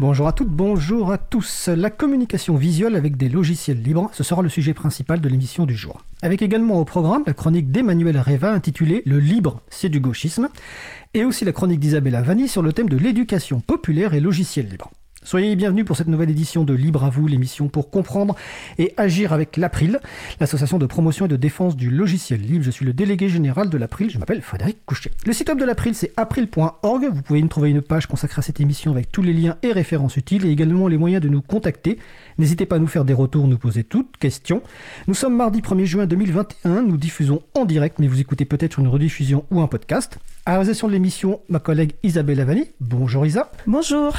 Bonjour à toutes, bonjour à tous. La communication visuelle avec des logiciels libres, ce sera le sujet principal de l'émission du jour. Avec également au programme la chronique d'Emmanuel Reva intitulée Le libre, c'est du gauchisme, et aussi la chronique d'Isabella Vanni sur le thème de l'éducation populaire et logiciels libres. Soyez bienvenus pour cette nouvelle édition de Libre à vous, l'émission pour comprendre et agir avec l'April, l'association de promotion et de défense du logiciel libre. Je suis le délégué général de l'April, je m'appelle Frédéric Couchet. Le site web de l'April, c'est april.org. Vous pouvez y trouver une page consacrée à cette émission avec tous les liens et références utiles et également les moyens de nous contacter. N'hésitez pas à nous faire des retours, nous poser toutes questions. Nous sommes mardi 1er juin 2021, nous diffusons en direct, mais vous écoutez peut-être une rediffusion ou un podcast. À la réalisation de l'émission, ma collègue Isabelle Avani. Bonjour Isa. Bonjour.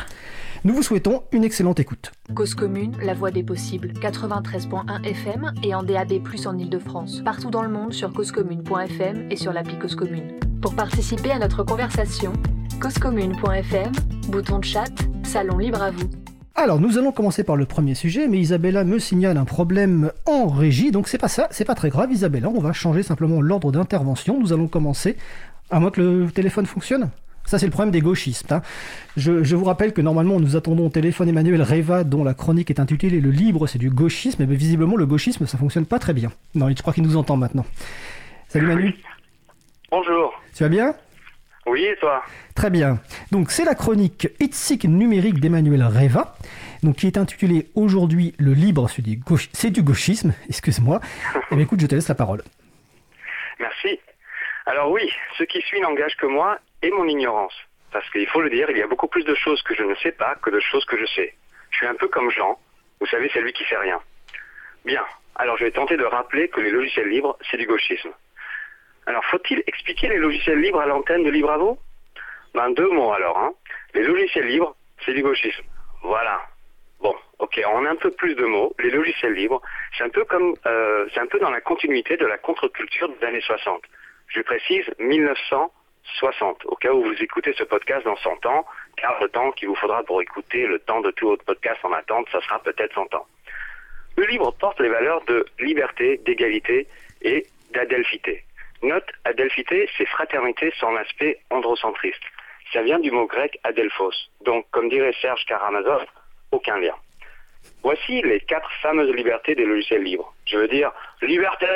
Nous vous souhaitons une excellente écoute. Cause commune, la voix des possibles, 93.1 FM et en DAB+, en Ile-de-France. Partout dans le monde sur causecommune.fm et sur l'appli Cause Commune. Pour participer à notre conversation, causecommune.fm, bouton de chat, salon libre à vous. Alors, nous allons commencer par le premier sujet, mais Isabella me signale un problème en régie, donc c'est pas ça, c'est pas très grave, Isabella, on va changer simplement l'ordre d'intervention. Nous allons commencer, à moins que le téléphone fonctionne ça, c'est le problème des gauchistes. Hein. Je, vous rappelle que normalement, nous attendons au téléphone Emmanuel Reva, dont la chronique est intitulée Le libre, c'est du gauchisme. Mais visiblement, le gauchisme, ça fonctionne pas très bien. Non, je crois qu'il nous entend maintenant. Salut Manu. Bonjour. Tu vas bien? Oui, et toi? Très bien. Donc, c'est la chronique Itzig numérique d'Emmanuel Reva, donc qui est intitulée aujourd'hui Le libre, c'est du, du gauchisme. Excuse-moi. eh écoute, je te laisse la parole. Merci. Alors oui, ce qui suit n'engage que moi et mon ignorance. Parce qu'il faut le dire, il y a beaucoup plus de choses que je ne sais pas que de choses que je sais. Je suis un peu comme Jean, vous savez, c'est lui qui fait rien. Bien, alors je vais tenter de rappeler que les logiciels libres, c'est du gauchisme. Alors faut-il expliquer les logiciels libres à l'antenne de Libravo? Ben deux mots alors. Hein. Les logiciels libres, c'est du gauchisme. Voilà. Bon, ok, on a un peu plus de mots. Les logiciels libres, c'est un peu comme, euh, c'est un peu dans la continuité de la contre-culture des années 60. Je précise 1900 60, au cas où vous écoutez ce podcast dans 100 ans, car le temps qu'il vous faudra pour écouter le temps de tout votre podcast en attente, ça sera peut-être 100 ans. Le livre porte les valeurs de liberté, d'égalité et d'adelphité. Note, adelphité, c'est fraternité sans aspect androcentriste. Ça vient du mot grec adelphos, donc comme dirait Serge Karamazov, aucun lien. Voici les quatre fameuses libertés des logiciels libres. Je veux dire, liberté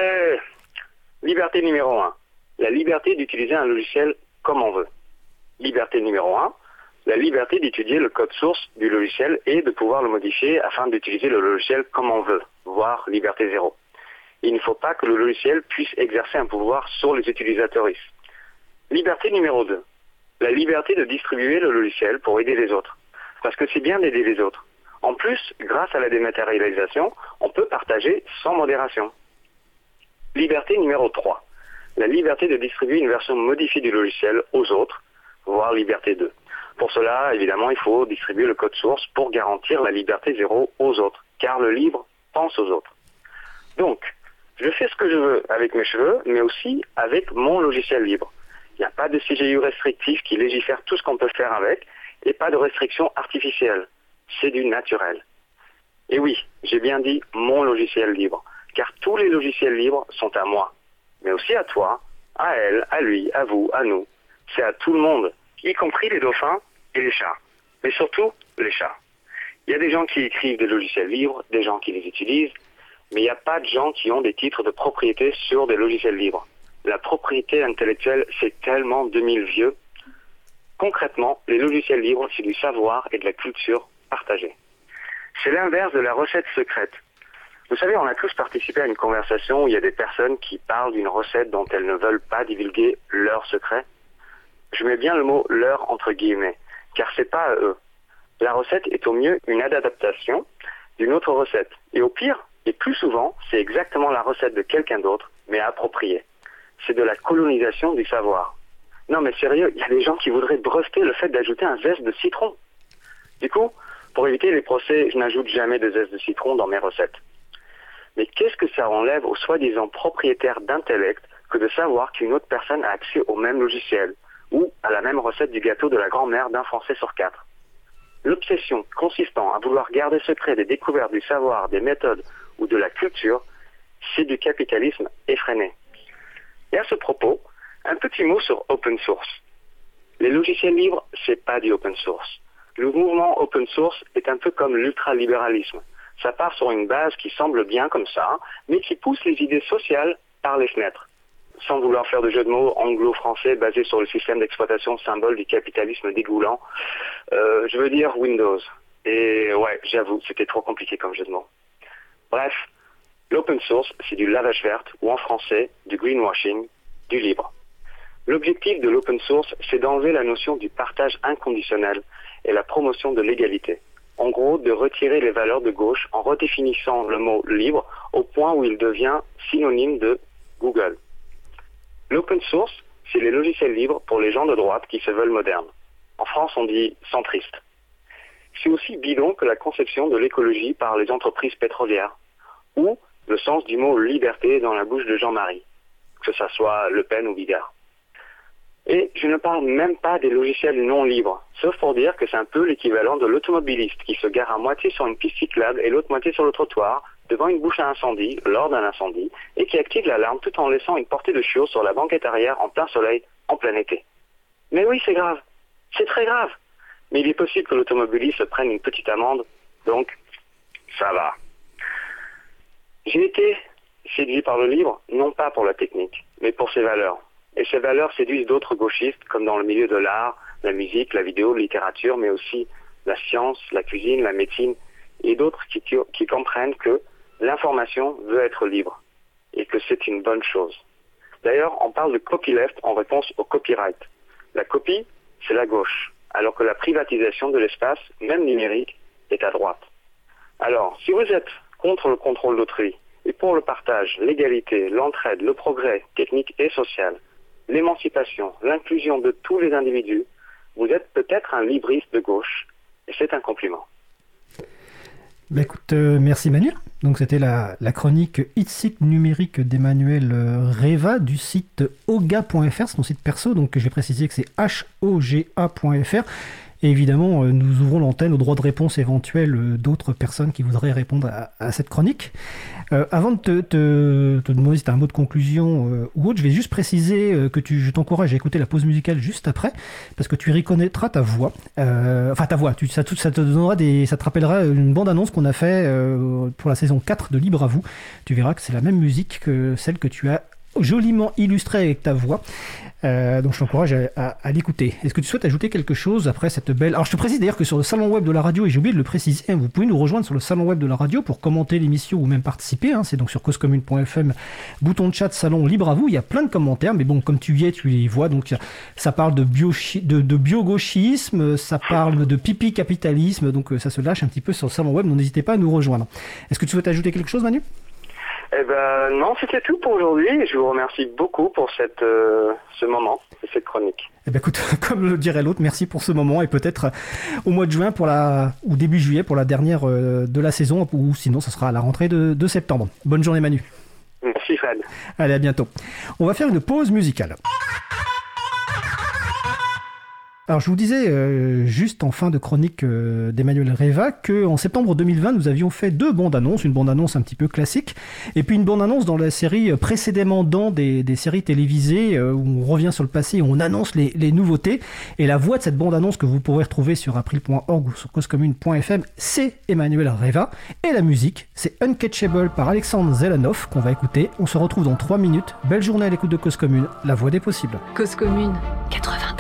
Liberté numéro 1 la liberté d'utiliser un logiciel comme on veut. Liberté numéro 1, la liberté d'étudier le code source du logiciel et de pouvoir le modifier afin d'utiliser le logiciel comme on veut, voire liberté zéro. Il ne faut pas que le logiciel puisse exercer un pouvoir sur les utilisateurs. Liberté numéro 2, la liberté de distribuer le logiciel pour aider les autres. Parce que c'est bien d'aider les autres. En plus, grâce à la dématérialisation, on peut partager sans modération. Liberté numéro 3 la liberté de distribuer une version modifiée du logiciel aux autres, voire liberté 2. Pour cela, évidemment, il faut distribuer le code source pour garantir la liberté zéro aux autres, car le libre pense aux autres. Donc, je fais ce que je veux avec mes cheveux, mais aussi avec mon logiciel libre. Il n'y a pas de CGU restrictif qui légifère tout ce qu'on peut faire avec, et pas de restriction artificielle. C'est du naturel. Et oui, j'ai bien dit mon logiciel libre, car tous les logiciels libres sont à moi mais aussi à toi, à elle, à lui, à vous, à nous. C'est à tout le monde, y compris les dauphins et les chats. Mais surtout, les chats. Il y a des gens qui écrivent des logiciels libres, des gens qui les utilisent, mais il n'y a pas de gens qui ont des titres de propriété sur des logiciels libres. La propriété intellectuelle, c'est tellement 2000 vieux. Concrètement, les logiciels libres, c'est du savoir et de la culture partagée. C'est l'inverse de la recette secrète. Vous savez, on a tous participé à une conversation où il y a des personnes qui parlent d'une recette dont elles ne veulent pas divulguer leur secret. Je mets bien le mot leur entre guillemets, car c'est pas à eux. La recette est au mieux une adaptation d'une autre recette. Et au pire, et plus souvent, c'est exactement la recette de quelqu'un d'autre, mais appropriée. C'est de la colonisation du savoir. Non mais sérieux, il y a des gens qui voudraient breveter le fait d'ajouter un zeste de citron. Du coup, pour éviter les procès, je n'ajoute jamais de zeste de citron dans mes recettes. Mais qu'est-ce que ça enlève aux soi-disant propriétaires d'intellect que de savoir qu'une autre personne a accès au même logiciel ou à la même recette du gâteau de la grand-mère d'un Français sur quatre? L'obsession consistant à vouloir garder secret des découvertes, du savoir, des méthodes ou de la culture, c'est du capitalisme effréné. Et à ce propos, un petit mot sur open source. Les logiciels libres, c'est pas du open source. Le mouvement open source est un peu comme l'ultralibéralisme. Ça part sur une base qui semble bien comme ça, mais qui pousse les idées sociales par les fenêtres. Sans vouloir faire de jeu de mots anglo-français basé sur le système d'exploitation symbole du capitalisme dégoulant, euh, je veux dire Windows. Et ouais, j'avoue, c'était trop compliqué comme jeu de mots. Bref, l'open source, c'est du lavage verte, ou en français, du greenwashing, du libre. L'objectif de l'open source, c'est d'enlever la notion du partage inconditionnel et la promotion de l'égalité. En gros, de retirer les valeurs de gauche en redéfinissant le mot libre au point où il devient synonyme de Google. L'open source, c'est les logiciels libres pour les gens de droite qui se veulent modernes. En France, on dit centriste. C'est aussi bidon que la conception de l'écologie par les entreprises pétrolières, ou le sens du mot liberté dans la bouche de Jean-Marie, que ce soit Le Pen ou Bigard. Et je ne parle même pas des logiciels non libres, sauf pour dire que c'est un peu l'équivalent de l'automobiliste qui se gare à moitié sur une piste cyclable et l'autre moitié sur le trottoir, devant une bouche à incendie, lors d'un incendie, et qui active l'alarme tout en laissant une portée de chiots sur la banquette arrière en plein soleil, en plein été. Mais oui, c'est grave. C'est très grave. Mais il est possible que l'automobiliste prenne une petite amende, donc ça va. J'ai été séduit par le livre, non pas pour la technique, mais pour ses valeurs. Et ces valeurs séduisent d'autres gauchistes, comme dans le milieu de l'art, la musique, la vidéo, la littérature, mais aussi la science, la cuisine, la médecine, et d'autres qui, qui comprennent que l'information veut être libre, et que c'est une bonne chose. D'ailleurs, on parle de copyleft en réponse au copyright. La copie, c'est la gauche, alors que la privatisation de l'espace, même numérique, est à droite. Alors, si vous êtes contre le contrôle d'autrui, et pour le partage, l'égalité, l'entraide, le progrès technique et social, l'émancipation, l'inclusion de tous les individus, vous êtes peut-être un libriste de gauche, et c'est un compliment. Bah écoute, euh, merci Manu. Donc c'était la, chronique Hit numérique d'Emmanuel euh, Reva du site oga.fr, c'est mon site perso, donc je vais préciser que c'est h-o-g-a.fr évidemment, euh, nous ouvrons l'antenne aux droits de réponse éventuels euh, d'autres personnes qui voudraient répondre à, cette chronique. Euh, avant de te, demander si tu as un mot de conclusion ou autre, je vais juste préciser que je t'encourage à écouter la pause musicale juste après, parce que tu reconnaîtras ta voix. enfin, ta voix, ça, ça, te donnera des, ça te rappellera une bande-annonce qu'on a fait pour la saison 4 de Libre à vous. Tu verras que c'est la même musique que celle que tu as joliment illustrée avec ta voix. Euh, donc je t'encourage à, l'écouter. Est-ce que tu souhaites ajouter quelque chose après cette belle... Alors je te précise d'ailleurs que sur le salon web de la radio, et j'ai oublié de le préciser, hein, vous pouvez nous rejoindre sur le salon web de la radio pour commenter l'émission ou même participer. Hein. c'est donc sur causecommune.fm, bouton de chat, salon libre à vous. Il y a plein de commentaires, mais bon, comme tu y es, tu les vois. Donc ça parle de, bio de, bio-gauchisme, ça parle de pipi capitalisme, donc euh, ça se lâche un petit peu sur le salon web. Donc n'hésitez pas à nous rejoindre. Est-ce que tu souhaites ajouter quelque chose, Manu? Eh ben non, c'était tout pour aujourd'hui. Je vous remercie beaucoup pour cette, euh, ce moment et cette chronique. Eh ben écoute, comme le dirait l'autre, merci pour ce moment et peut-être euh, au mois de juin pour la ou début juillet pour la dernière euh, de la saison ou sinon ce sera à la rentrée de, de septembre. Bonne journée Manu. Merci Fred. Allez à bientôt. On va faire une pause musicale. Alors je vous disais euh, juste en fin de chronique euh, d'Emmanuel Reva que en septembre 2020 nous avions fait deux bandes annonces, une bande annonce un petit peu classique et puis une bande annonce dans la série euh, précédemment dans des, séries télévisées où on revient sur le passé et on annonce les, nouveautés et la voix de cette bande annonce que vous pourrez retrouver sur april.org ou sur causecommune.fm c'est Emmanuel Reva et la musique c'est Uncatchable par Alexandre Zelanov qu'on va écouter. On se retrouve dans 3 minutes. Belle journée à l'écoute de Cause Commune, la voix des possibles. Cause Commune 93.1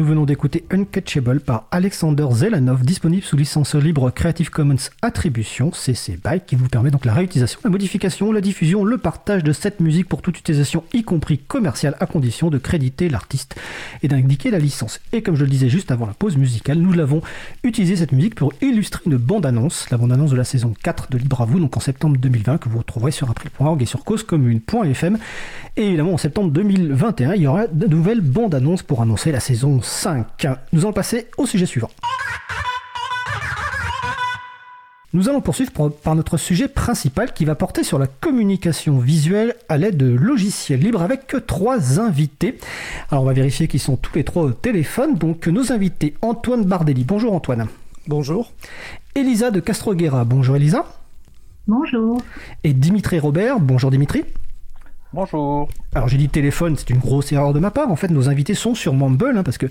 Nous venons d'écouter Uncatchable par Alexander Zelanov, disponible sous licence libre Creative Commons Attribution, CC BY, qui vous permet donc la réutilisation, la modification, la diffusion, le partage de cette musique pour toute utilisation, y compris commerciale, à condition de créditer l'artiste et d'indiquer la licence. Et comme je le disais juste avant la pause musicale, nous l'avons utilisé cette musique pour illustrer une bande-annonce, la bande-annonce de la saison 4 de Libre à vous, donc en septembre 2020, que vous retrouverez sur april.org et sur causecommune.fm. Et évidemment, en septembre 2021, il y aura de nouvelles bandes-annonces pour annoncer la saison 5. Nous allons passer au sujet suivant. Nous allons poursuivre par notre sujet principal qui va porter sur la communication visuelle à l'aide de logiciels libres avec trois invités. Alors on va vérifier qu'ils sont tous les trois au téléphone. Donc nos invités, Antoine Bardelli. Bonjour Antoine. Bonjour. Elisa de Castroguera. Bonjour Elisa. Bonjour. Et Dimitri Robert. Bonjour Dimitri. Bonjour. Alors j'ai dit téléphone, c'est une grosse erreur de ma part. En fait, nos invités sont sur Mumble, hein, parce que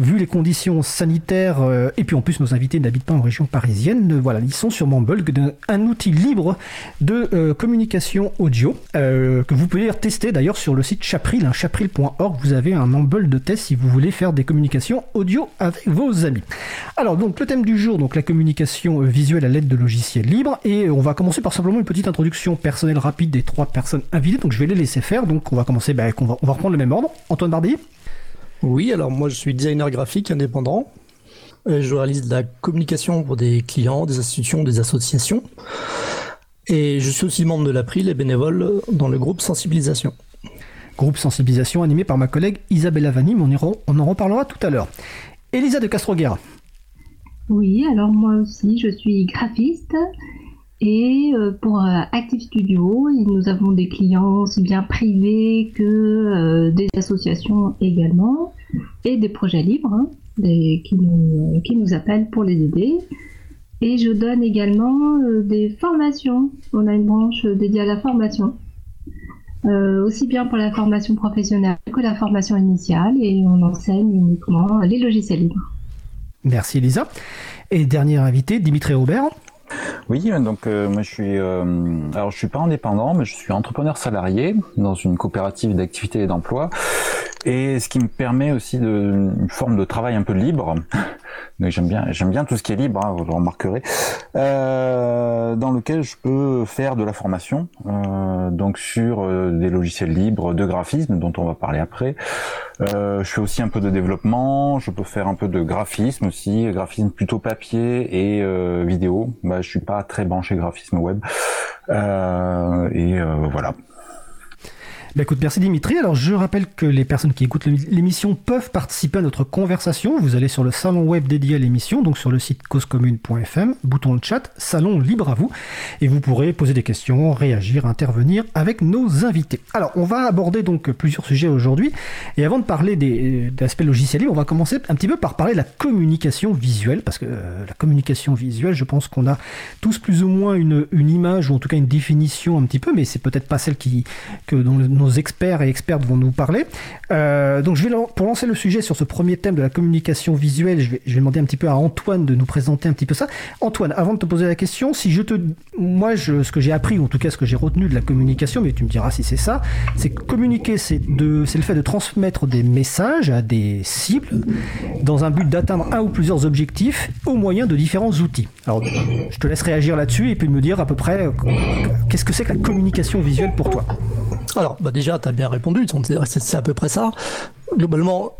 vu les conditions sanitaires, euh, et puis en plus nos invités n'habitent pas en région parisienne, euh, voilà, ils sont sur Mumble, un outil libre de euh, communication audio, que vous pouvez tester d'ailleurs sur le site Chapril, hein, chapril.org. Vous avez un Mumble de test si vous voulez faire des communications audio avec vos amis. Alors donc le thème du jour, donc la communication visuelle à l'aide de logiciels libres, et on va commencer par simplement une petite introduction personnelle rapide des trois personnes invitées. Je vais les laisser faire donc on va commencer, bah, on, va, on va reprendre le même ordre. Antoine Bardi Oui, alors moi je suis designer graphique indépendant. Je réalise de la communication pour des clients, des institutions, des associations. Et je suis aussi membre de l'April et bénévole dans le groupe Sensibilisation. Groupe Sensibilisation animé par ma collègue Isabella Vanim, on, on en reparlera tout à l'heure. Elisa de Castroguerra. Oui, alors moi aussi je suis graphiste et euh, pour euh, Active Studio, nous avons des clients aussi bien privés que euh, des associations également, et des projets libres hein, qui, nous, appellent pour les aider. Et je donne également des formations. On a une branche dédiée à la formation. aussi bien pour la formation professionnelle que la formation initiale, et on enseigne uniquement les logiciels libres. Merci Elisa. Et dernier invité, Dimitri Robert. Oui, donc euh, moi je suis, euh, alors je suis pas indépendant, mais je suis entrepreneur salarié dans une coopérative d'activité et d'emploi, et ce qui me permet aussi de, une forme de travail un peu libre. j'aime bien, j'aime bien tout ce qui est libre, hein, vous le remarquerez, euh, dans lequel je peux faire de la formation, euh, donc sur euh, des logiciels libres de graphisme dont on va parler après. Euh, je fais aussi un peu de développement, je peux faire un peu de graphisme aussi, graphisme plutôt papier et euh, vidéo. Bah, je suis pas très branché graphisme web. et voilà. Bah écoute, merci Dimitri. Alors je rappelle que les personnes qui écoutent l'émission peuvent participer à notre conversation. Vous allez sur le salon web dédié à l'émission, donc sur le site causecommune.fm, bouton de chat, salon libre à vous, et vous pourrez poser des questions, réagir, intervenir avec nos invités. Alors on va aborder donc plusieurs sujets aujourd'hui, et avant de parler des, aspects logiciels on va commencer un petit peu par parler de la communication visuelle, parce que euh, la communication visuelle, je pense qu'on a tous plus ou moins une, image, ou en tout cas une définition un petit peu, mais c'est peut-être pas celle qui, que dont nos experts et expertes vont nous parler. Euh, donc, je vais, pour lancer le sujet sur ce premier thème de la communication visuelle, je vais, demander un petit peu à Antoine de nous présenter un petit peu ça. Antoine, avant de te poser la question, si je te, moi, je, ce que j'ai appris, ou en tout cas ce que j'ai retenu de la communication, mais tu me diras si c'est ça, c'est que communiquer, c'est le fait de transmettre des messages à des cibles dans un but d'atteindre un ou plusieurs objectifs au moyen de différents outils. Alors, je te laisse réagir là-dessus et puis me dire à peu près euh, qu'est-ce que c'est que la communication visuelle pour toi? Alors, bah déjà, tu as bien répondu, c'est à peu près ça. Globalement,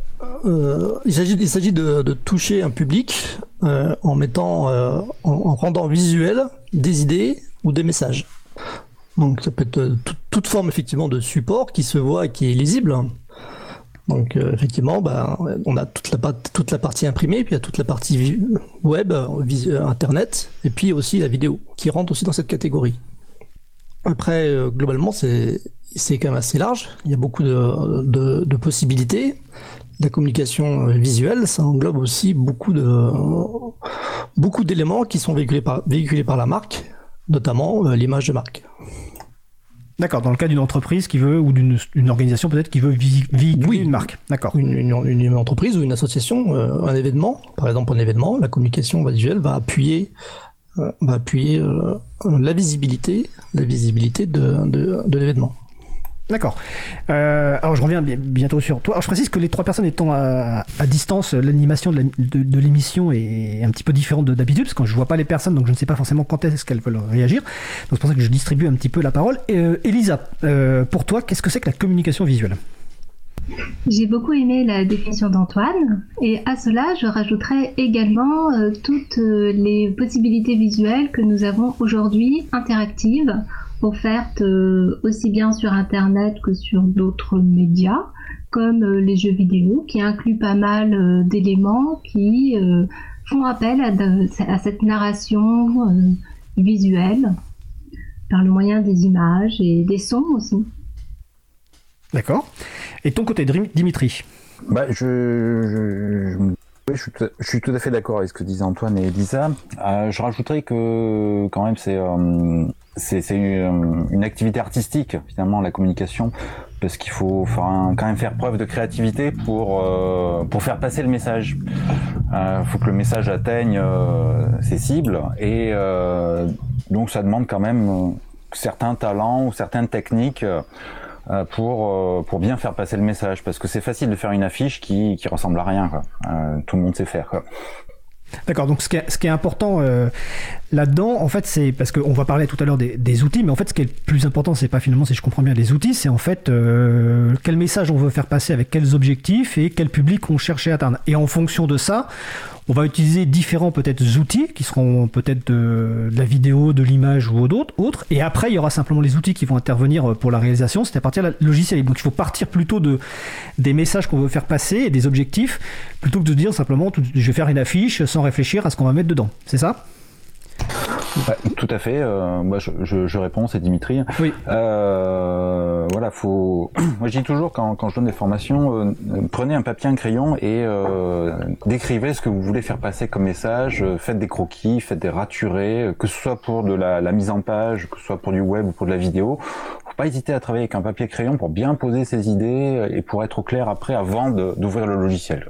euh, il s'agit de, toucher un public euh, en mettant, euh, en, rendant visuel des idées ou des messages. Donc ça peut être toute forme effectivement de support qui se voit et qui est lisible. Donc effectivement, bah, on a toute la, toute la partie imprimée, puis il y a toute la partie web, internet, et puis aussi la vidéo, qui rentre aussi dans cette catégorie. Après, globalement, c'est c'est quand même assez large. Il y a beaucoup de, possibilités. La communication visuelle, ça englobe aussi beaucoup de beaucoup d'éléments qui sont véhiculés par, véhiculés par la marque, notamment euh, l'image de marque. D'accord, dans le cas d'une entreprise qui veut, ou d'une organisation peut-être qui veut véhiculer une marque. D'accord. Une, entreprise ou une association, euh, un événement, par exemple un événement, la communication visuelle va appuyer, euh, va appuyer la visibilité, la visibilité de l'événement. D'accord. Euh, alors je reviens bientôt sur toi. Alors, je précise que les trois personnes étant à, distance, l'animation de l'émission est un petit peu différente d'habitude, parce que je vois pas les personnes, donc je ne sais pas forcément quand est-ce qu'elles veulent réagir. Donc c'est pour ça que je distribue un petit peu la parole. Euh, Elisa, euh, pour toi, qu'est-ce que c'est que la communication visuelle? J'ai beaucoup aimé la définition d'Antoine et à cela je rajouterais également toutes les possibilités visuelles que nous avons aujourd'hui interactives offertes euh, aussi bien sur Internet que sur d'autres médias, comme euh, les jeux vidéo, qui incluent pas mal euh, d'éléments qui font appel à, cette narration visuelle par le moyen des images et des sons aussi. D'accord. Et ton côté, Dimitri bah, je, je, suis tout, à fait d'accord avec ce que disaient Antoine et Elisa. je rajouterais que quand même c'est c'est une, activité artistique finalement la communication parce qu'il faut quand même faire preuve de créativité pour euh, pour faire passer le message. Il euh, faut que le message atteigne euh, ses cibles et euh, donc ça demande quand même certains talents ou certaines techniques pour pour bien faire passer le message parce que c'est facile de faire une affiche qui qui ressemble à rien quoi. tout le monde sait faire. D'accord, donc ce qui est, ce qui est important euh, là-dedans, en fait, c'est parce qu'on va parler tout à l'heure des, des, outils, mais en fait, ce qui est le plus important, c'est pas finalement, si je comprends bien, les outils, c'est en fait euh, quel message on veut faire passer avec quels objectifs et quel public on cherche à atteindre. Et en fonction de ça, on va utiliser différents peut-être outils qui seront peut-être de, la vidéo, de l'image ou d'autres, autres. Et après, il y aura simplement les outils qui vont intervenir pour la réalisation. C'est à partir de la. Donc, il faut partir plutôt de des messages qu'on veut faire passer et des objectifs plutôt que de dire simplement je vais faire une affiche sans réfléchir à ce qu'on va mettre dedans. C'est ça? Tout à fait. Euh, moi, je, je, je, réponds, c'est Dimitri. Oui. Euh, voilà, faut. Moi, je dis toujours quand, quand je donne des formations, euh, prenez un papier, un crayon et euh, décrivez ce que vous voulez faire passer comme message. Faites des croquis, faites des raturés, que ce soit pour de la, la, mise en page, que ce soit pour du web ou pour de la vidéo. Faut pas hésiter à travailler avec un papier crayon pour bien poser ses idées et pour être au clair après avant d'ouvrir le logiciel.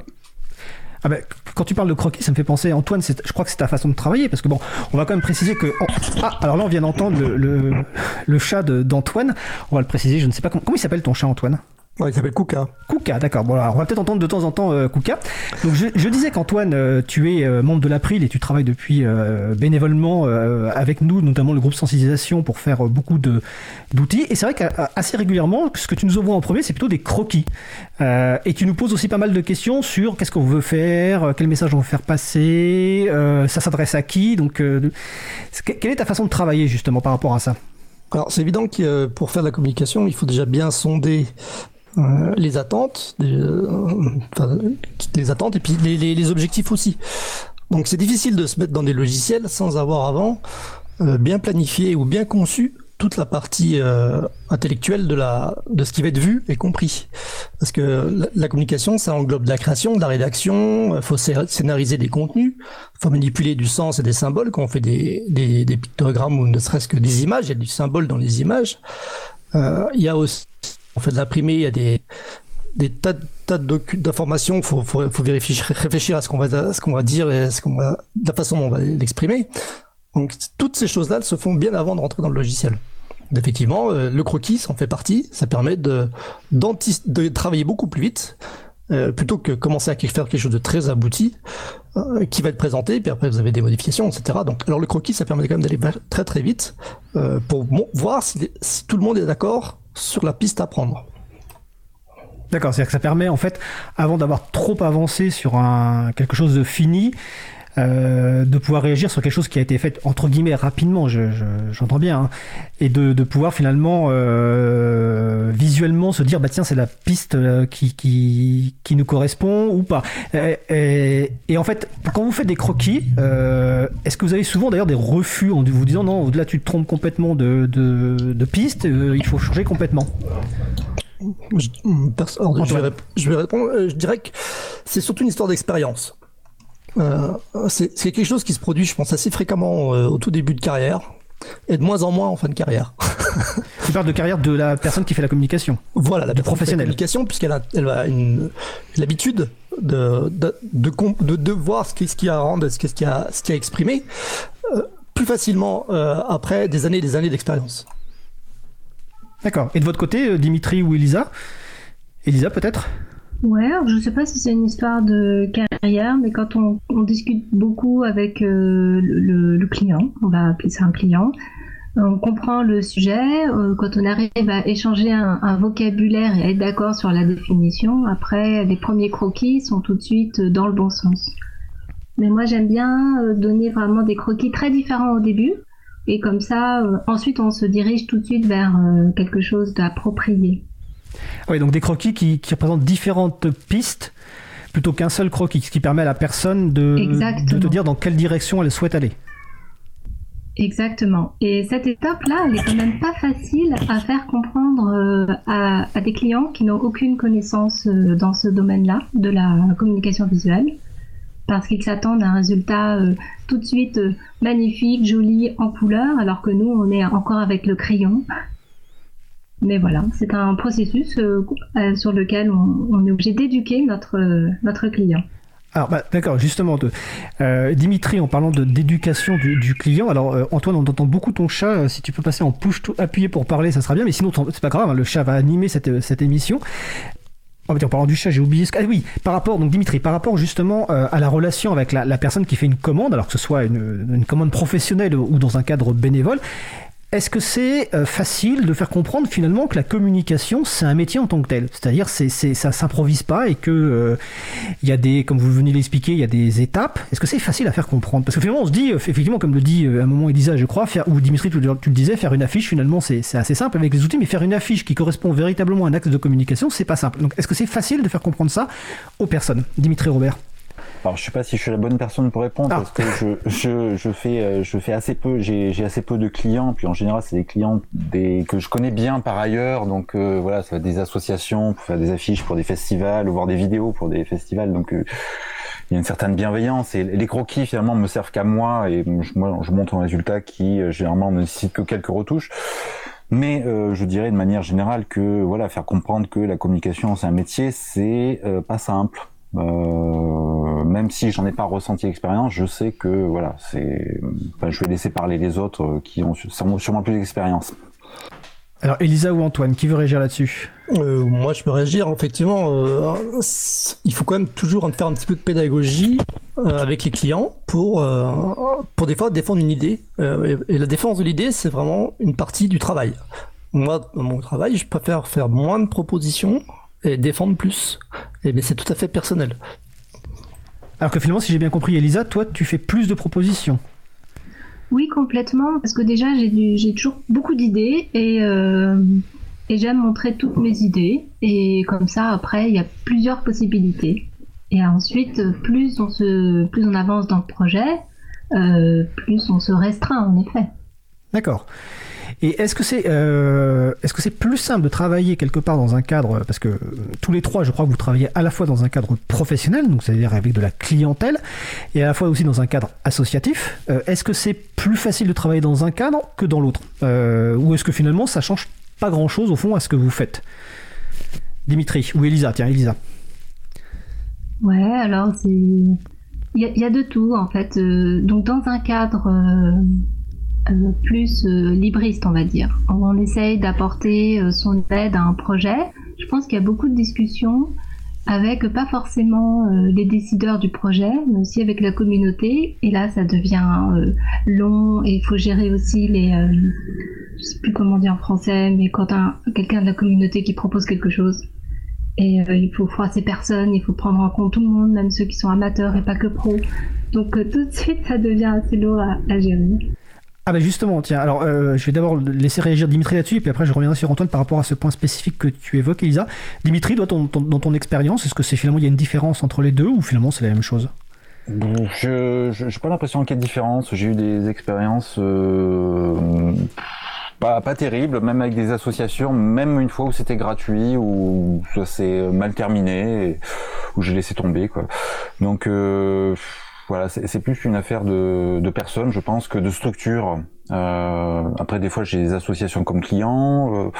Ah ben, quand tu parles de croquis, ça me fait penser, Antoine, je crois que c'est ta façon de travailler, parce que bon, on va quand même préciser que... ah, alors là, on vient d'entendre le, le, le chat d'Antoine. On va le préciser, je ne sais pas comment, comment il s'appelle ton chat, Antoine? Ouais, il s'appelle Kuka. Kuka, d'accord. Bon, alors, on va peut-être entendre de temps en temps euh, Kuka. Donc, je, je disais qu'Antoine, euh, tu es euh, membre de l'April et tu travailles depuis euh, bénévolement avec nous, notamment le groupe sensibilisation, pour faire beaucoup de d'outils. Et c'est vrai qu'assez régulièrement, ce que tu nous envoies en premier, c'est plutôt des croquis. et tu nous poses aussi pas mal de questions sur qu'est-ce qu'on veut faire, quel message on veut faire passer, ça s'adresse à qui? Donc, quelle est ta façon de travailler justement par rapport à ça? Alors c'est évident que pour faire de la communication, il faut déjà bien sonder euh, les attentes, euh, les attentes et puis les, objectifs aussi. Donc c'est difficile de se mettre dans des logiciels sans avoir avant euh, bien planifié ou bien conçu toute la partie intellectuelle de la de ce qui va être vu et compris. Parce que la, communication, ça englobe de la création, de la rédaction, il faut scénariser des contenus, il faut manipuler du sens et des symboles quand on fait des, des pictogrammes ou ne serait-ce que des images, il y a du symbole dans les images. il y a aussi on fait de l'imprimer, il y a des, tas, tas d'informations, il faut, vérifier, réfléchir à ce qu'on va, dire et ce la façon dont on va l'exprimer. Donc toutes ces choses-là se font bien avant de rentrer dans le logiciel. Effectivement, euh, le croquis en fait partie. Ça permet de, de travailler beaucoup plus vite. Euh, plutôt que commencer à faire quelque chose de très abouti euh, qui va être présenté, puis après vous avez des modifications, etc. Donc, alors le croquis, ça permet quand même d'aller très très vite pour voir si, tout le monde est d'accord sur la piste à prendre. D'accord, c'est-à-dire que ça permet en fait, avant d'avoir trop avancé sur un, quelque chose de fini, euh, de pouvoir réagir sur quelque chose qui a été fait entre guillemets rapidement, j'entends je, bien, hein, et de, pouvoir finalement euh, visuellement se dire bah tiens c'est la piste euh, qui, qui, nous correspond ou pas. Et, en fait quand vous faites des croquis, est-ce que vous avez souvent d'ailleurs des refus en vous disant non là tu te trompes complètement de, de, piste, il faut changer complètement? Je, vais, répondre. Je dirais que c'est surtout une histoire d'expérience. Euh, c'est quelque chose qui se produit, je pense, assez fréquemment euh, au tout début de carrière et de moins en moins en fin de carrière. tu parles de carrière de la personne qui fait la communication. Voilà, la professionnelle. communication, puisqu'elle a, elle a l'habitude de de, de, de, voir ce qu'il y a à rendre, ce qu'il y a, ce qui a exprimé, euh, plus facilement après des années et des années d'expérience. D'accord. Et de votre côté, Dimitri ou Elisa? Elisa peut-être? Ouais, je sais pas si c'est une histoire de carrière, mais quand on, discute beaucoup avec le, le, client, on va appeler ça un client, on comprend le sujet, euh, quand on arrive à échanger un, vocabulaire et à être d'accord sur la définition, après les premiers croquis sont tout de suite dans le bon sens. Mais moi j'aime bien euh, donner vraiment des croquis très différents au début, et comme ça, euh, ensuite on se dirige tout de suite vers quelque chose d'approprié. Oui, donc des croquis qui, représentent différentes pistes plutôt qu'un seul croquis, ce qui permet à la personne de, de te dire dans quelle direction elle souhaite aller. Exactement. Et cette étape-là, elle est quand même pas facile à faire comprendre euh, à, des clients qui n'ont aucune connaissance euh, dans ce domaine-là de la communication visuelle, parce qu'ils s'attendent à un résultat euh, tout de suite magnifique, joli, en couleur, alors que nous, on est encore avec le crayon. Mais voilà, c'est un processus sur lequel on, est obligé d'éduquer notre, notre client. Alors, bah, d'accord, justement, euh, Dimitri, en parlant d'éducation du, client, alors euh, Antoine, on entend beaucoup ton chat. Euh, si tu peux passer en push appuyer pour parler, ça sera bien. Mais sinon, c'est pas grave, hein, le chat va animer cette, cette émission. En, en parlant du chat, j'ai oublié ce que. Ah oui, par rapport, donc Dimitri, par rapport justement à la relation avec la, personne qui fait une commande, alors que ce soit une commande professionnelle ou dans un cadre bénévole, est-ce que c'est euh, facile de faire comprendre finalement que la communication c'est un métier en tant que tel? C'est-à-dire c'est, c'est ça s'improvise pas et que euh, y a des comme vous venez l'expliquer il y a des étapes. Est-ce que c'est facile à faire comprendre? Parce que finalement on se dit euh, effectivement comme le dit à un moment Elisa je crois ou Dimitri tu, le disais faire une affiche finalement c'est, c'est assez simple avec les outils mais faire une affiche qui correspond véritablement à un axe de communication c'est pas simple. Donc est-ce que c'est facile de faire comprendre ça aux personnes? Dimitri Robert alors je sais pas si je suis la bonne personne pour répondre ah. parce que je, je, je, fais euh, je fais assez peu j'ai j'ai assez peu de clients puis en général c'est des clients des que je connais bien par ailleurs donc euh, voilà ça va être des associations pour faire des affiches pour des festivals ou voir des vidéos pour des festivals donc euh, il y a une certaine bienveillance et les croquis finalement me servent qu'à moi et je, moi je montre un résultat qui généralement ne nécessite que quelques retouches. Mais je dirais de manière générale que voilà faire comprendre que la communication c'est un métier c'est pas simple. Euh, même si j'en ai pas ressenti l'expérience, je sais que voilà, c'est, je vais laisser parler les autres euh, qui ont sûrement plus d'expérience. Alors Elisa ou Antoine, qui veut réagir là-dessus? Euh, Moi, je peux réagir. Effectivement, euh, il faut quand même toujours faire un petit peu de pédagogie euh, avec les clients pour, euh, pour des fois défendre une idée. et la défense de l'idée, c'est vraiment une partie du travail. Moi, dans mon travail, je préfère faire moins de propositions et défendre plus. Et, mais c'est tout à fait personnel. Alors que finalement, si j'ai bien compris, Elisa, toi, tu fais plus de propositions. Oui, complètement, parce que déjà, j'ai toujours beaucoup d'idées et, euh, et j'aime montrer toutes mes idées. Et comme ça, après, il y a plusieurs possibilités. Et ensuite, plus on, se, plus on avance dans le projet, euh, plus on se restreint, en effet. D'accord. Et est-ce que c'est euh, est-ce que c'est plus simple de travailler quelque part dans un cadre parce que euh, tous les trois, je crois que vous travaillez à la fois dans un cadre professionnel, donc c'est-à-dire avec de la clientèle, et à la fois aussi dans un cadre associatif. Euh, est-ce que c'est plus facile de travailler dans un cadre que dans l'autre, ou est-ce que finalement ça change pas grand-chose au fond à ce que vous faites? Dimitri ou Elisa, tiens Elisa. Ouais, alors c'est il y, a de tout en fait. donc dans un cadre euh, plus euh, libriste, on va dire. On essaye d'apporter euh, son aide à un projet. Je pense qu'il y a beaucoup de discussions avec pas forcément les décideurs du projet, mais aussi avec la communauté. Et là, ça devient long et il faut gérer aussi les, je sais plus comment dire en français, mais quand un, quelqu'un de la communauté qui propose quelque chose. Et il faut froisser personne, il faut prendre en compte tout le monde, même ceux qui sont amateurs et pas que pros. Donc tout de suite, ça devient assez lourd à gérer. Ah bah justement, tiens, alors euh, je vais d'abord laisser réagir Dimitri là-dessus, et puis après je reviendrai sur Antoine par rapport à ce point spécifique que tu évoques, Elisa. Dimitri, dans ton expérience, est-ce que c'est finalement il y a une différence entre les deux, ou finalement c'est la même chose? Je n'ai pas l'impression qu'il y ait de différence. J'ai eu des expériences euh, pas, pas terribles, même avec des associations, même une fois où c'était gratuit, où ça s'est mal terminé, où j'ai laissé tomber. Quoi. Donc... Euh, voilà, c'est plus une affaire de, de, personnes, je pense, que de structures. Euh, après, des fois, j'ai des associations comme clients, euh,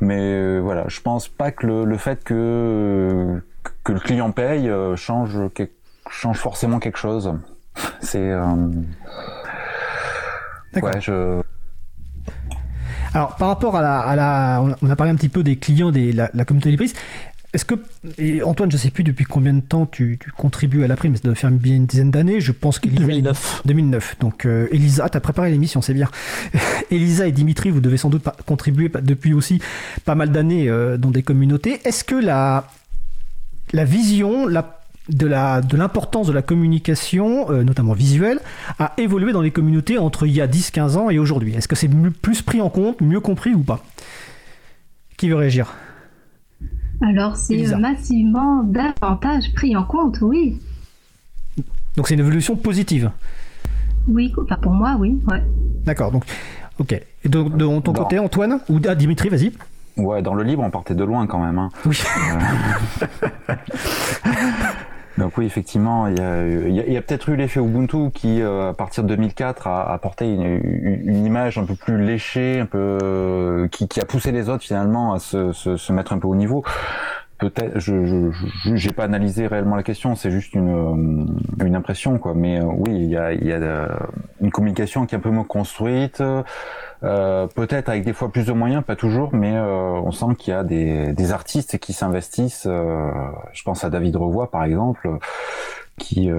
mais euh, voilà, je pense pas que le, le, fait que que le client paye change change forcément quelque chose. C'est ouais, je Alors, par rapport à la, à la, on a parlé un petit peu des clients de la, la communauté libriste. Est-ce que, et Antoine, je ne sais plus depuis combien de temps tu, tu contribues à la prime, mais ça doit faire bien une dizaine d'années. Je pense qu'Elisa. 2009. 2009. Donc, euh, Elisa, tu as préparé l'émission, c'est bien. Elisa et Dimitri, vous devez sans doute contribuer depuis aussi pas mal d'années euh, dans des communautés. Est-ce que la, la vision, la de la de l'importance de la communication, euh, notamment visuelle, a évolué dans les communautés entre il y a 10-15 ans et aujourd'hui? Est-ce que c'est plus pris en compte, mieux compris ou pas? Qui veut réagir? Alors c'est massivement davantage pris en compte, oui. Donc c'est une évolution positive Oui, enfin pour moi, oui. Ouais. D'accord, donc ok. Et de, de ton côté, Antoine Ou ah, Dimitri, vas-y. Ouais, dans le libre, on partait de loin quand même. Hein. Oui. Donc oui, effectivement, il y a, y a, peut-être eu l'effet Ubuntu qui, euh, à partir de 2004, a apporté une, une, image un peu plus léchée, un peu euh, qui, qui, a poussé les autres finalement à se, se, se mettre un peu au niveau. Peut-être, je j'ai pas analysé réellement la question, c'est juste une, une impression quoi. Mais euh, oui, il y a, y a une communication qui est un peu moins construite. Euh, peut-être avec des fois plus de moyens, pas toujours, mais euh, on sent qu'il y a des, des artistes qui s'investissent. Euh, je pense à David Revoy par exemple, qui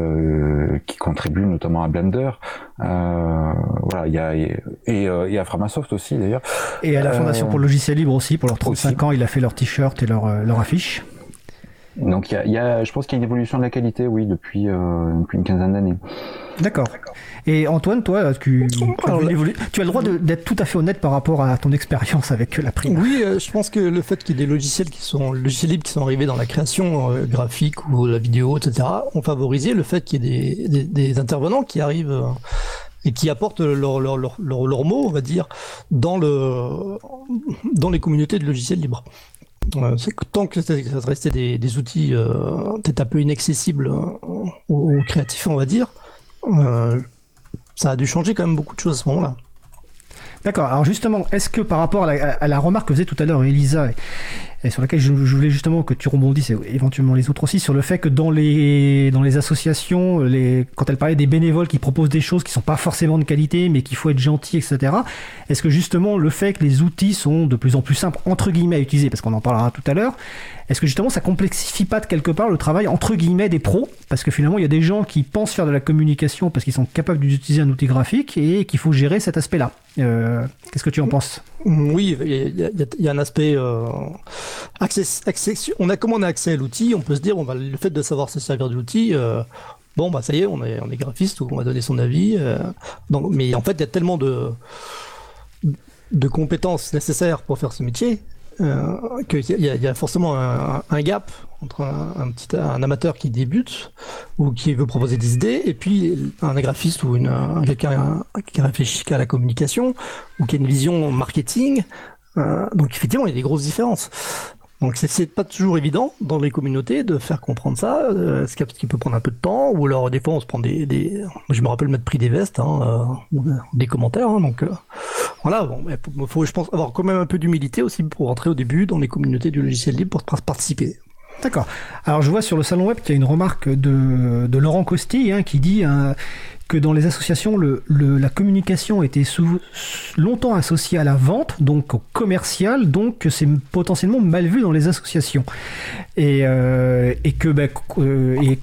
qui contribue notamment à Blender. voilà, il y a et, et, à Framasoft aussi d'ailleurs. Et à la Fondation pour le logiciel libre aussi pour leurs 35 ans, il a fait leur t-shirt et leur leur affiche. Donc il y a, y a, je pense qu'il y a une évolution de la qualité, oui, depuis, depuis une quinzaine d'années. D'accord. Et Antoine, toi, tu, tu, as le droit d'être tout à fait honnête par rapport à ton expérience avec la prime? Oui, euh, je pense que le fait qu'il y ait des logiciels qui sont logiciels libres qui sont arrivés dans la création euh, graphique ou la vidéo, etc., ont favorisé le fait qu'il y ait des, des, des, intervenants qui arrivent euh, et qui apportent leurs leur, leur, leur, mots, on va dire, dans, le, dans les communautés de logiciels libres. C'est que tant que ça restait des, des outils peut-être un peu inaccessibles aux, aux, créatifs, on va dire, ça a dû changer quand même beaucoup de choses à ce moment-là. D'accord. Alors justement, est-ce que par rapport à la, remarque que faisait tout à l'heure Elisa, et, sur laquelle je, voulais justement que tu rebondisses, et éventuellement les autres aussi, sur le fait que dans les, dans les associations, quand elle parlait des bénévoles qui proposent des choses qui sont pas forcément de qualité, mais qu'il faut être gentil, etc., est-ce que justement le fait que les outils sont de plus en plus simples, entre guillemets, à utiliser, parce qu'on en parlera tout à l'heure, est-ce que justement ça complexifie pas de quelque part le travail entre guillemets des pros? Parce que finalement il y a des gens qui pensent faire de la communication parce qu'ils sont capables d'utiliser un outil graphique et qu'il faut gérer cet aspect-là. Euh, Qu'est-ce que tu en penses? Oui, il y, a un aspect euh, accès, On a comment on a accès à l'outil On peut se dire, on va le fait de savoir se servir de l'outil. Euh, bon bah ça y est, on est, est graphiste ou on va donner son avis. Euh, mais en fait, il y a tellement de de compétences nécessaires pour faire ce métier euh, qu'il y, y, a forcément un, un gap entre un, petit un amateur qui débute ou qui veut proposer des idées et puis un graphiste ou une, quelqu'un qui réfléchit qu'à la communication ou qui a une vision marketing. Euh, donc effectivement, il y a des grosses différences. Donc c'est pas toujours évident dans les communautés de faire comprendre ça, euh, ce qui peut prendre un peu de temps, ou alors des fois on se prend des, je me rappelle mettre prix des vestes, hein, euh, des commentaires, hein, donc euh, voilà, bon, il faut je pense avoir quand même un peu d'humilité aussi pour rentrer au début dans les communautés du logiciel libre pour participer. D'accord. Alors je vois sur le salon web qu'il y a une remarque de, Laurent Costi hein, qui dit hein, que dans les associations, la communication était longtemps associée à la vente, donc au commercial, donc que c'est potentiellement mal vu dans les associations. Et, euh, que bah, euh, et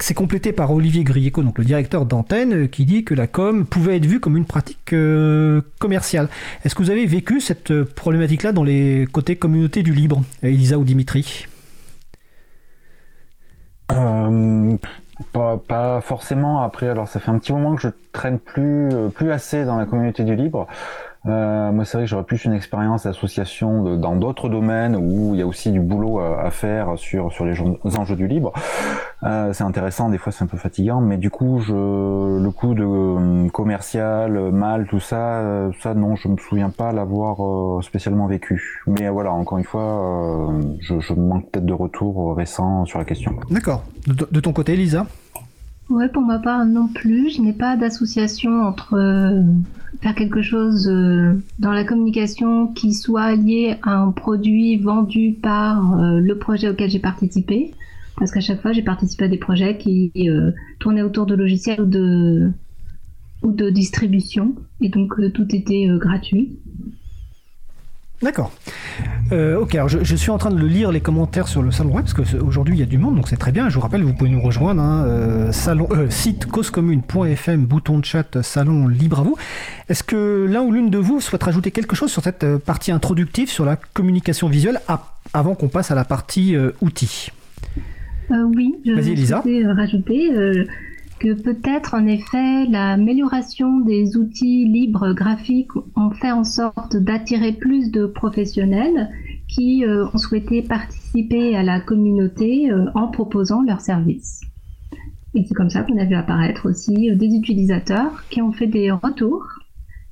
c'est complété par Olivier Grieco, donc le directeur d'antenne, qui dit que la com pouvait être vue comme une pratique euh, commerciale. Est-ce que vous avez vécu cette problématique-là dans les côtés communauté du libre, Elisa ou Dimitri? Euh, pas, forcément. Après, alors ça fait un petit moment que je traîne plus, euh, plus assez dans la communauté du libre. Euh, moi, c'est vrai que j'aurais plus une expérience d'association dans d'autres domaines où il y a aussi du boulot à, faire sur sur les enjeux du libre. Euh, c'est intéressant, des fois c'est un peu fatigant, mais du coup, je, le coup de euh, commercial, mal, tout ça, ça non, je me souviens pas l'avoir spécialement vécu. Mais voilà, encore une fois, je, je manque peut-être de retour récent sur la question. D'accord. De, de ton côté, Lisa Ouais, pour ma part non plus. Je n'ai pas d'association entre euh, faire quelque chose euh, dans la communication qui soit lié à un produit vendu par euh, le projet auquel j'ai participé. Parce qu'à chaque fois, j'ai participé à des projets qui tournaient autour de logiciels ou de, ou de distribution. Et donc, tout était gratuit. D'accord. Euh, ok, alors je, suis en train de lire les commentaires sur le salon web parce qu'aujourd'hui il y a du monde, donc c'est très bien. Je vous rappelle, vous pouvez nous rejoindre. Hein, euh, salon, euh, site causecommune.fm, bouton de chat, salon libre à vous. Est-ce que l'un ou l'une de vous souhaite rajouter quelque chose sur cette partie introductive sur la communication visuelle avant qu'on passe à la partie outils? Oui, je vais rajouter que peut-être en effet l'amélioration des outils libres graphiques ont fait en sorte d'attirer plus de professionnels qui euh, ont souhaité participer à la communauté euh, en proposant leurs services. Et c'est comme ça qu'on a vu apparaître aussi euh, des utilisateurs qui ont fait des retours,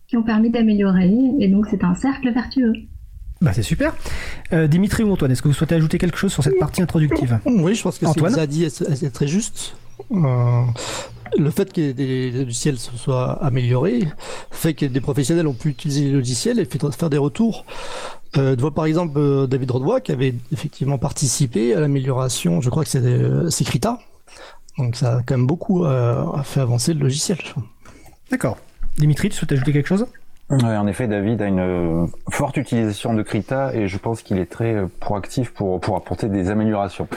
qui ont permis d'améliorer, et donc c'est un cercle vertueux. Bah c'est super. Dimitri ou Antoine, est-ce que vous souhaitez ajouter quelque chose sur cette partie introductive? Oui, je pense que ce que vous a dit est très juste? Euh, le fait que les logiciels se soient améliorés fait que des professionnels ont pu utiliser les logiciels et faire des retours. Euh, de voir par exemple euh, David Rodbois qui avait effectivement participé à l'amélioration, je crois que c'est Crita. Donc ça a quand même beaucoup fait avancer le logiciel. D'accord. Dimitri, tu souhaites ajouter quelque chose? En effet, David a une forte utilisation de Krita et je pense qu'il est très proactif pour, pour apporter des améliorations.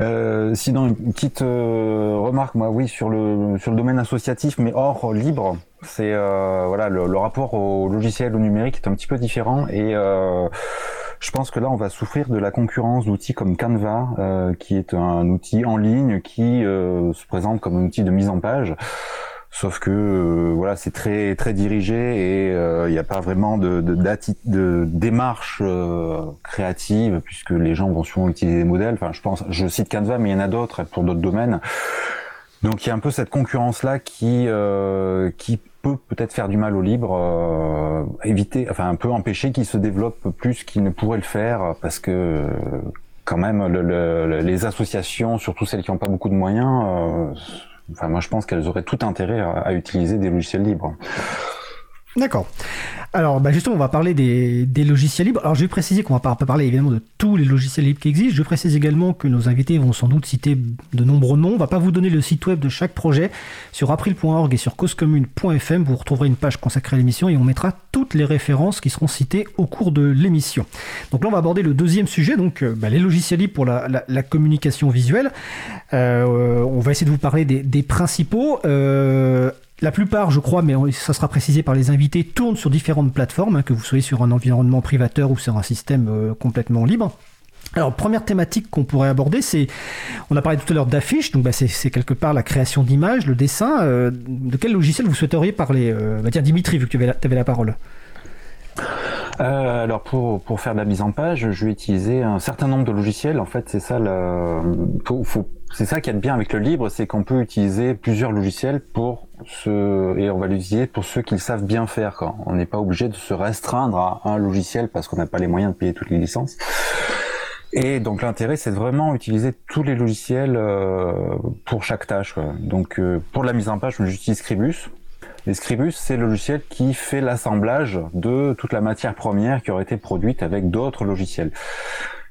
Euh, sinon, une petite euh, remarque, moi, oui, sur le sur le domaine associatif, mais hors libre, c'est euh, voilà le, le, rapport au logiciel au numérique est un petit peu différent et euh, je pense que là, on va souffrir de la concurrence d'outils comme Canva, euh, qui est un outil en ligne qui se présente comme un outil de mise en page. Sauf que euh, voilà, c'est très très dirigé et il euh, n'y a pas vraiment de, de, de démarche euh, créative puisque les gens vont souvent utiliser des modèles. Enfin, je pense, je cite Canva, mais il y en a d'autres pour d'autres domaines. Donc il y a un peu cette concurrence là qui qui peut peut-être faire du mal au libre, éviter, enfin un peu empêcher qu'il se développe plus qu'il ne pourrait le faire parce que quand même le, les associations, surtout celles qui n'ont pas beaucoup de moyens Enfin, moi, je pense qu'elles auraient tout intérêt à, utiliser des logiciels libres. D'accord. Alors, bah justement, on va parler des, logiciels libres. Alors, je vais préciser qu'on va pas parler évidemment de tous les logiciels libres qui existent. Je précise également que nos invités vont sans doute citer de nombreux noms. On va pas vous donner le site web de chaque projet. Sur april.org et sur causecommune.fm, vous retrouverez une page consacrée à l'émission et on mettra toutes les références qui seront citées au cours de l'émission. Donc là, on va aborder le deuxième sujet, donc euh, bah, les logiciels libres pour la, communication visuelle. Euh, on va essayer de vous parler des, principaux. Euh, la plupart, je crois, mais ça sera précisé par les invités, tournent sur différentes plateformes, hein, que vous soyez sur un environnement privateur ou sur un système euh, complètement libre. Alors, première thématique qu'on pourrait aborder, c'est, on a parlé tout à l'heure d'affiches, donc bah, c'est quelque part la création d'images, le dessin. Euh, de quel logiciel vous souhaiteriez parler euh, bah, Tiens, Dimitri, vu que tu avais la, parole. alors pour, pour faire de la mise en page, je vais utiliser un certain nombre de logiciels. En fait, c'est ça faut c'est ça qui est bien avec le libre, c'est qu'on peut utiliser plusieurs logiciels pour ce et on va l'utiliser pour ceux qui le savent bien faire. On n'est pas obligé de se restreindre à un logiciel parce qu'on n'a pas les moyens de payer toutes les licences. Et donc l'intérêt, c'est vraiment utiliser tous les logiciels euh, pour chaque tâche. Donc euh, pour la mise en page, j'utilise Scribus. Et Scribus, c'est le logiciel qui fait l'assemblage de toute la matière première qui aurait été produite avec d'autres logiciels.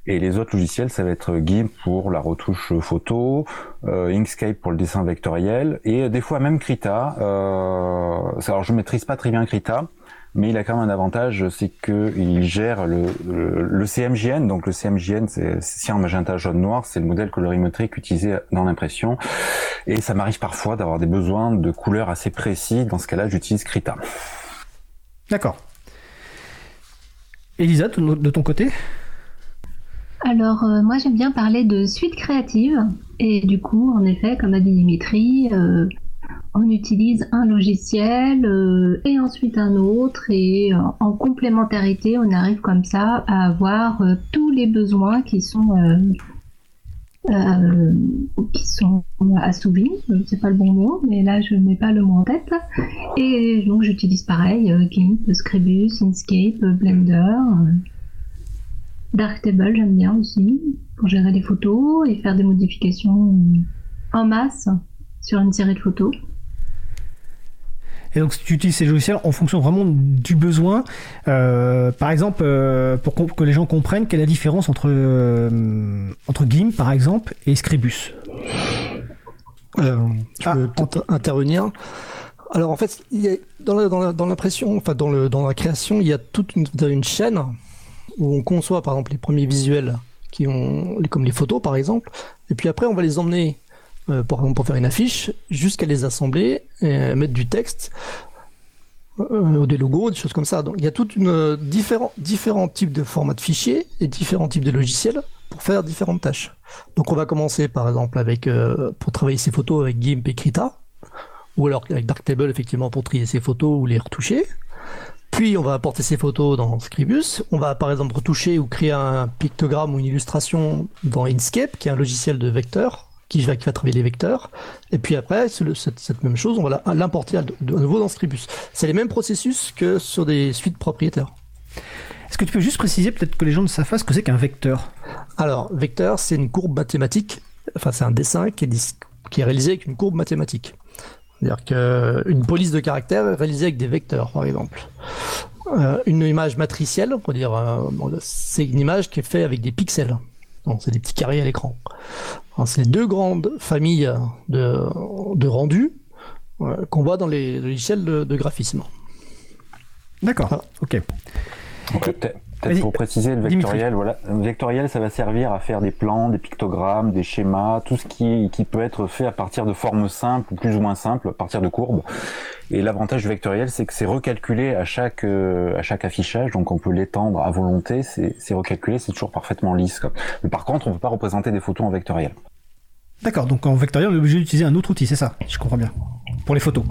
Et les autres logiciels, ça va être GIMP pour la retouche photo, euh, Inkscape pour le dessin vectoriel, et des fois même Krita. Euh, alors je maîtrise pas très bien Krita, mais il a quand même un avantage, c'est qu'il gère le, le, CMJN. Donc le CMJN, c'est cyan, magenta, jaune, noir, c'est le modèle colorimétrique utilisé dans l'impression. Et ça m'arrive parfois d'avoir des besoins de couleurs assez précis. Dans ce cas-là, j'utilise Krita. D'accord. Elisa, de ton côté? Alors, euh, moi, j'aime bien parler de suite créative. Et du coup, en effet, comme a dit Dimitri, euh, on utilise un logiciel euh, et ensuite un autre. Et en complémentarité, on arrive comme ça à avoir tous les besoins qui sont, qui sont assouvis. C'est pas le bon mot, mais là, je n'ai pas le mot en tête. Et donc, j'utilise pareil, GIMP, Scribus, Inkscape, Blender. Darktable, j'aime bien aussi, pour gérer des photos et faire des modifications en masse sur une série de photos. Et donc, tu utilises ces logiciels en fonction vraiment du besoin. Euh, par exemple, euh, pour que les gens comprennent quelle est la différence entre, euh, entre GIMP, par exemple, et Scribus? je ah, peux intervenir. Alors, en fait, il y a, dans l'impression, enfin, dans, le, dans la création, il y a toute une chaîne où on conçoit par exemple les premiers visuels qui ont, comme les photos par exemple, et puis après on va les emmener euh, pour, faire une affiche jusqu'à les assembler et mettre du texte euh, des logos, des choses comme ça. Donc il y a toute une euh, différents différents types de formats de fichiers et différents types de logiciels pour faire différentes tâches. Donc on va commencer par exemple avec euh, pour travailler ces photos avec GIMP et Krita ou alors avec Darktable effectivement pour trier ces photos ou les retoucher. Puis on va apporter ces photos dans Scribus. On va par exemple retoucher ou créer un pictogramme ou une illustration dans Inkscape, qui est un logiciel de vecteur qui va, qui va travailler les vecteurs. Et puis après, le- cette, cette même chose, on va l'importer à, nouveau dans Scribus. C'est les mêmes processus que sur des suites propriétaires. Est-ce que tu peux juste préciser, peut-être que les gens ne savent pas ce que c'est qu'un vecteur? Alors, vecteur, c'est une courbe mathématique. Enfin, c'est un dessin qui est, dis- qui est réalisé avec une courbe mathématique. C'est-à-dire qu'une police de caractère est réalisée avec des vecteurs, par exemple. Euh, une image matricielle, on peut dire, euh, c'est une image qui est faite avec des pixels. Donc, c'est des petits carrés à l'écran. Alors, C'est les deux grandes familles de, de rendus euh, qu'on voit dans les logiciels de, de graphisme. D'accord, Voilà. ok. Donc, Peut-être pour préciser, le Dimitri. vectoriel, voilà, le vectoriel, ça va servir à faire des plans, des pictogrammes, des schémas, tout ce qui, qui peut être fait à partir de formes simples ou plus ou moins simples, à partir de courbes. Et l'avantage du vectoriel, c'est que c'est recalculé à chaque euh, à chaque affichage, donc on peut l'étendre à volonté. C'est recalculé, c'est toujours parfaitement lisse. quoi. Mais par contre, on peut pas représenter des photos en vectoriel. D'accord, donc en vectoriel, on est obligé d'utiliser un autre outil, c'est ça? Je comprends bien. Pour les photos.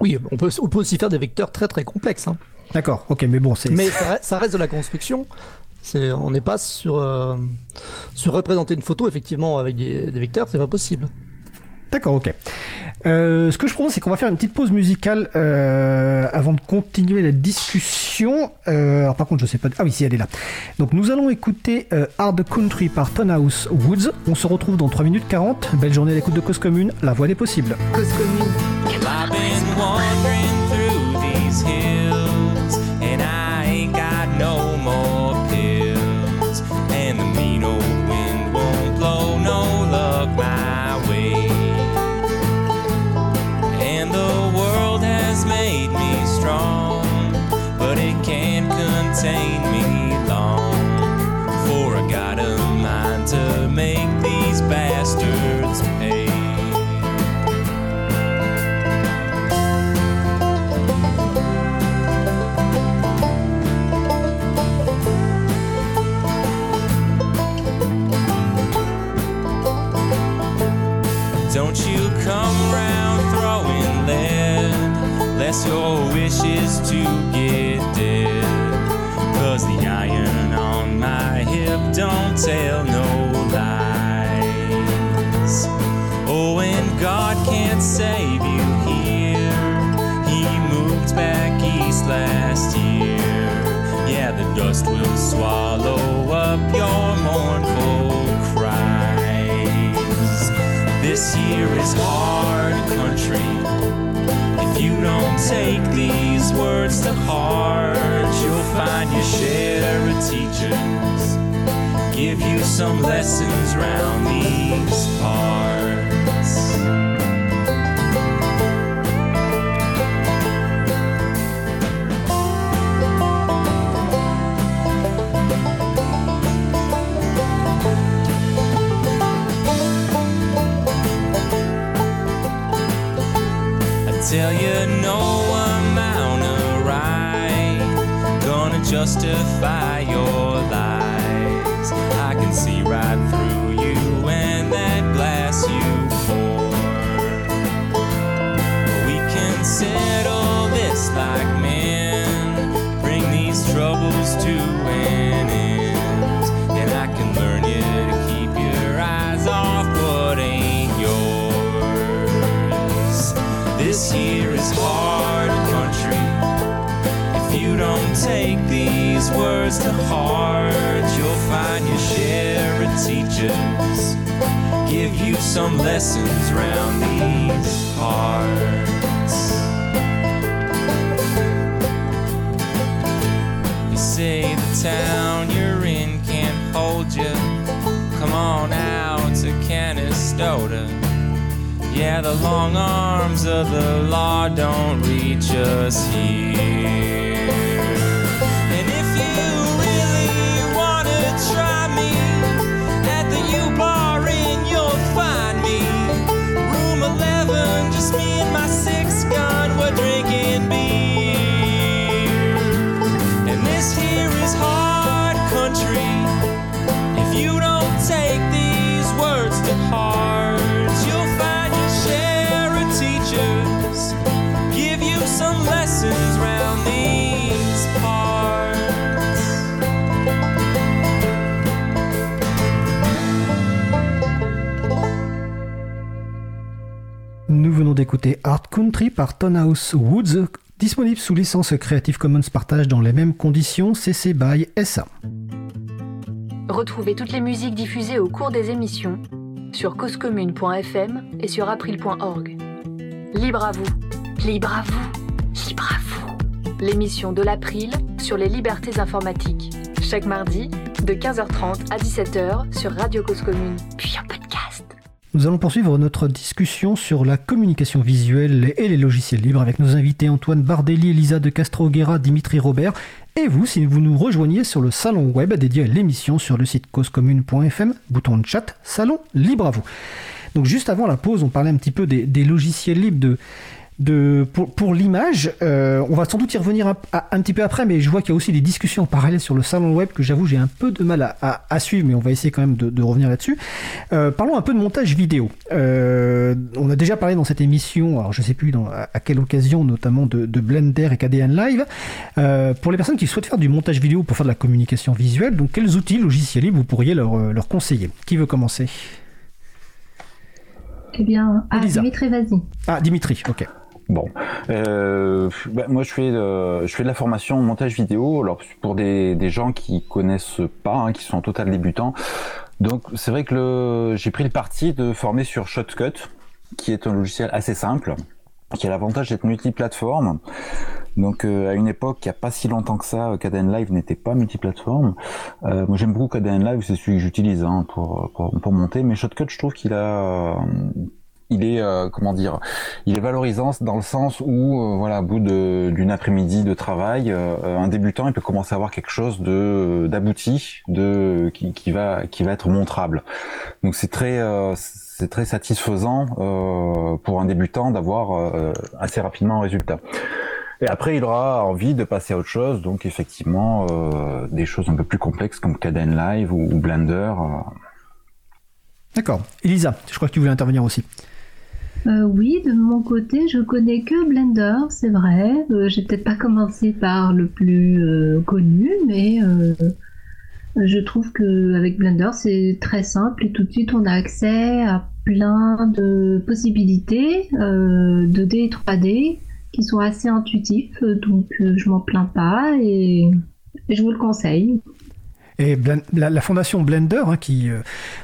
Oui, on peut, on peut aussi faire des vecteurs très très complexes. hein. D'accord, ok, mais bon, c'est. Mais ça, re- ça reste de la construction. On n'est pas sur, euh, sur représenter une photo effectivement avec des, des vecteurs, c'est pas possible. D'accord, ok. Euh, ce que je propose, c'est qu'on va faire une petite pause musicale euh, avant de continuer la discussion. Euh, alors par contre, je sais pas. Ah oui, si elle est là. Donc nous allons écouter euh, Hard Country par Tonhouse Woods. On se retrouve dans 3 minutes 40. Belle journée à l'écoute de Cause Commune. La voix des possibles. Cause commune. Your wish is to get dead. Cause the iron on my hip don't tell no lies. Oh, and God can't save you here. He moved back east last year. Yeah, the dust will swallow up your mournful cries. This year is hard country. Take these words to heart, you'll find your share of teachers. Give you some lessons round these parts. Tell you, justify your lies. I can see right through words to heart, you'll find your share of teachers. Give you some lessons round these parts. You say the town you're in can't hold you. Come on out to Canastota. Yeah, the long arms of the law don't reach us here. D'écouter Art Country par Tonhouse Woods, disponible sous licence Creative Commons partage dans les mêmes conditions CC BY SA. Retrouvez toutes les musiques diffusées au cours des émissions sur causecommune.fm et sur april.org. Libre à vous, libre à vous, libre à vous. L'émission de l'April sur les libertés informatiques. Chaque mardi, de 15h30 à 17h sur Radio Cause Commune, puis podcast. Nous allons poursuivre notre discussion sur la communication visuelle et les logiciels libres avec nos invités Antoine Bardelli, Elisa de Castro-Guerra, Dimitri Robert et vous si vous nous rejoignez sur le salon web dédié à l'émission sur le site causecommune.fm, bouton de chat, salon libre à vous. Donc juste avant la pause, on parlait un petit peu des logiciels libres de de, pour, pour l'image. Euh, on va sans doute y revenir un, un, petit peu après, mais je vois qu'il y a aussi des discussions en parallèle sur le salon web que j'avoue j'ai un peu de mal à, à, à, suivre, mais on va essayer quand même de, de revenir là-dessus. Euh, parlons un peu de montage vidéo. Euh, on a déjà parlé dans cette émission, alors je sais plus dans, à, quelle occasion, notamment de, de Blender et KDN Live. Pour les personnes qui souhaitent faire du montage vidéo pour faire de la communication visuelle, donc quels outils logiciels vous pourriez leur, leur conseiller? Qui veut commencer? Eh bien, ah, Dimitri, vas-y. Ah, Dimitri, ok. Bon, euh, bah, moi je fais de, je fais de la formation montage vidéo. Alors pour des, des gens qui connaissent pas, hein, qui sont en total débutants, donc c'est vrai que le, j'ai pris le parti de former sur Shotcut, qui est un logiciel assez simple, qui a l'avantage d'être multiplateforme. Donc euh, à une époque, il n'y a pas si longtemps que ça, KDN Live n'était pas multiplateforme. Euh, moi j'aime beaucoup KDN Live, c'est celui que j'utilise hein, pour, pour, pour monter, mais Shotcut je trouve qu'il a il est euh, comment dire, il est valorisant dans le sens où euh, voilà, au bout d'une après-midi de travail, euh, un débutant il peut commencer à avoir quelque chose de d'abouti, de qui, va qui va être montrable. Donc c'est très c'est très satisfaisant pour un débutant d'avoir assez rapidement un résultat. Et après, il aura envie de passer à autre chose, donc effectivement des choses un peu plus complexes comme Caden Live ou Blender. D'accord. Elisa, je crois que tu voulais intervenir aussi. Euh, oui, de mon côté, je connais que Blender, c'est vrai. Euh, J'ai peut-être pas commencé par le plus euh, connu, mais je trouve que avec Blender, c'est très simple et tout de suite, on a accès à plein de possibilités 2D et 3D qui sont assez intuitifs, donc je m'en plains pas et je vous le conseille. Et la, fondation Blender, hein, qui euh,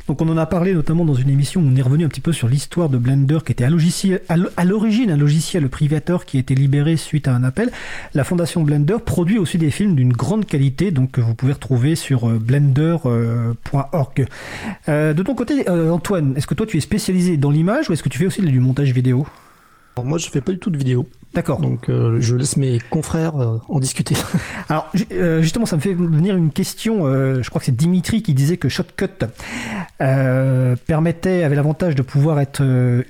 donc on en a parlé notamment dans une émission où on est revenu un petit peu sur l'histoire de Blender, qui était à l'origine un logiciel privateur qui a été libéré suite à un appel. La fondation Blender produit aussi des films d'une grande qualité, donc que vous pouvez retrouver sur euh, blender.org. Euh, de ton côté, Antoine, est-ce que toi tu es spécialisé dans l'image ou est-ce que tu fais aussi du montage vidéo? Moi, je fais pas du tout de vidéo. D'accord. Donc euh, je laisse mes confrères euh, en discuter. Alors euh, justement, ça me fait venir une question. Je crois que c'est Dimitri qui disait que Shotcut permettait, avait l'avantage de pouvoir être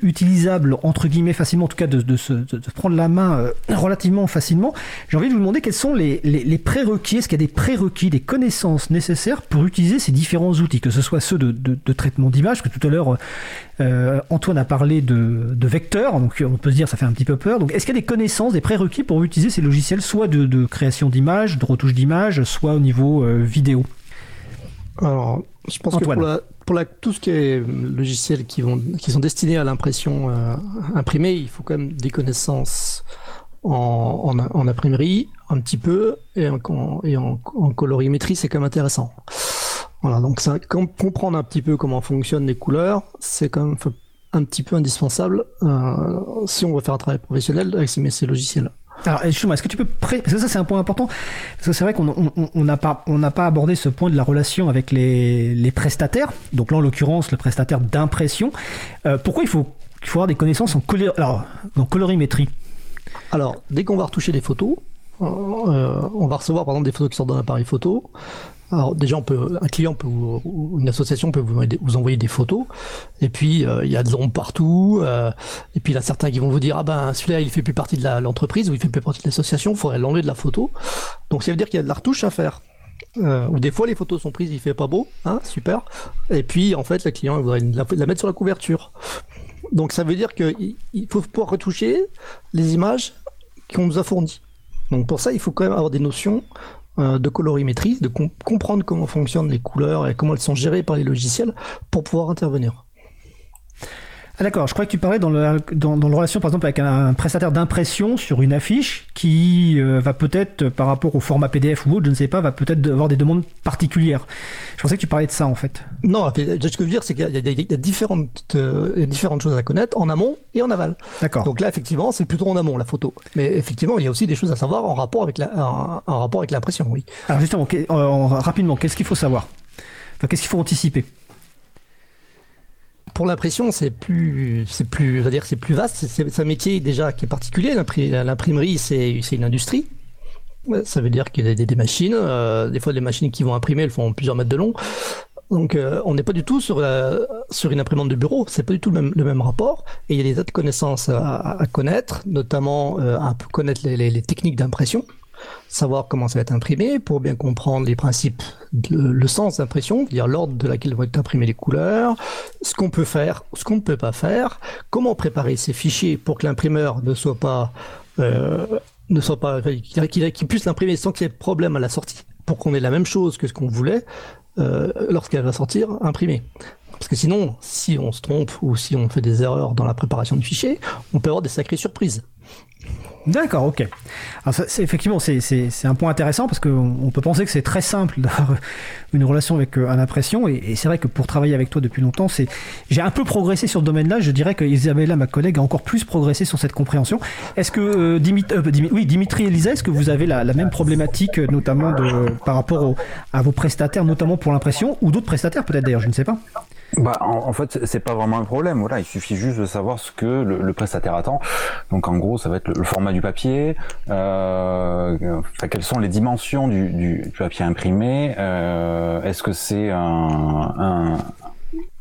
utilisable entre guillemets facilement, en tout cas de, de, se, de, de prendre la main relativement facilement. J'ai envie de vous demander quels sont les, les, les prérequis. Est-ce qu'il y a des prérequis, des connaissances nécessaires pour utiliser ces différents outils, que ce soit ceux de, de traitement d'image, que tout à l'heure Antoine a parlé de, de vecteurs, donc on peut se dire ça fait un petit peu peur. Donc est-ce qu'il y a des connaissances, des prérequis pour utiliser ces logiciels, soit de, de création d'images, de retouche d'images, soit au niveau euh, vidéo Alors, je pense Antoine. que pour, la, pour la, tout ce qui est logiciels qui, vont, qui sont destinés à l'impression euh, imprimée, il faut quand même des connaissances en, en, en imprimerie, un petit peu, et en, et en, en colorimétrie, c'est quand même intéressant. Voilà, donc ça, comprendre un petit peu comment fonctionnent les couleurs, c'est quand même un petit peu indispensable euh, si on veut faire un travail professionnel avec ces, ces logiciels. Alors justement, est-ce que tu peux pré... parce que ça c'est un point important parce que c'est vrai qu'on n'a on, on pas on n'a pas abordé ce point de la relation avec les, les prestataires. Donc là en l'occurrence le prestataire d'impression. Euh, pourquoi il faut il faut avoir des connaissances en. Alors, en colorimétrie? Alors dès qu'on va retoucher les photos, euh, on va recevoir par exemple des photos qui sortent d'un appareil photo. Alors déjà, on un client peut ou une association peut vous, envoyer des photos, et puis euh, il y a des ombres partout, euh, et puis il y a certains qui vont vous dire ah ben celui-là il fait plus partie de l'entreprise ou il fait plus partie de l'association, il faudrait l'enlever de la photo. Donc ça veut dire qu'il y a de la retouche à faire. Euh, ou des fois les photos sont prises, il fait pas beau, hein, super. Et puis en fait le client il voudrait la, la mettre sur la couverture. Donc ça veut dire qu'il faut pouvoir retoucher les images qu'on nous a fournies. Donc pour ça, il faut quand même avoir des notions euh, de colorimétrie, de com comprendre comment fonctionnent les couleurs et comment elles sont gérées par les logiciels pour pouvoir intervenir. Ah, d'accord, je crois que tu parlais dans le, dans, dans le relation par exemple avec un, prestataire d'impression sur une affiche qui euh, va peut-être euh, par rapport au format PDF ou autre, je ne sais pas, va peut-être avoir des demandes particulières. Je pensais que tu parlais de ça en fait. Non, ce que je veux dire, c'est qu'il y, y, a différentes, euh, différentes choses à connaître en amont et en aval. D'accord. Donc là, effectivement, c'est plutôt en amont la photo. Mais effectivement, il y a aussi des choses à savoir en rapport avec la, en, en rapport avec l'impression, oui. Alors justement, euh, rapidement, qu'est-ce qu'il faut savoir? Enfin, qu'est-ce qu'il faut anticiper? Pour l'impression, c'est plus, c'est plus, dire, c'est plus vaste. C'est- un métier déjà qui est particulier. L'impri- L'imprimerie, c'est une industrie. Ça veut dire qu'il y a des, des machines. euh, des fois, les machines qui vont imprimer, elles font plusieurs mètres de long. Donc, euh, on n'est pas du tout sur, une imprimante de bureau. C'est pas du tout le même, le même rapport. Et il y a des tas de connaissances à, à connaître, notamment euh, peu connaître les techniques d'impression, savoir comment ça va être imprimé pour bien comprendre les principes, le, sens d'impression, c'est-à-dire l'ordre de laquelle vont être imprimées les couleurs, ce qu'on peut faire, ce qu'on ne peut pas faire, comment préparer ces fichiers pour que l'imprimeur ne soit pas, euh, ne soit pas, qu'il puisse l'imprimer sans qu'il y ait de problème à la sortie, pour qu'on ait la même chose que ce qu'on voulait euh, lorsqu'elle va sortir imprimée. Parce que sinon, si on se trompe ou si on fait des erreurs dans la préparation du fichier, on peut avoir des sacrées surprises. D'accord, ok. Alors effectivement, c'est, un point intéressant parce qu'on on peut penser que c'est très simple d'avoir une relation avec euh, un impression et, c'est vrai que pour travailler avec toi depuis longtemps, j'ai un peu progressé sur ce domaine-là. Je dirais que Isabella, ma collègue, a encore plus progressé sur cette compréhension. Est-ce que euh, euh, oui, Dimitri et Elisa, est-ce que vous avez la, même problématique, euh, notamment de, par rapport à vos prestataires, notamment pour l'impression ou d'autres prestataires peut-être d'ailleurs, je ne sais pas. Bah, en, en fait, c'est- pas vraiment un problème. Voilà, il suffit juste de savoir ce que le, le prestataire attend. Donc, en gros, ça va être le, format du papier, euh, enfin, quelles sont les dimensions du, du, du papier imprimé. euh, Est-ce que c'est un, un-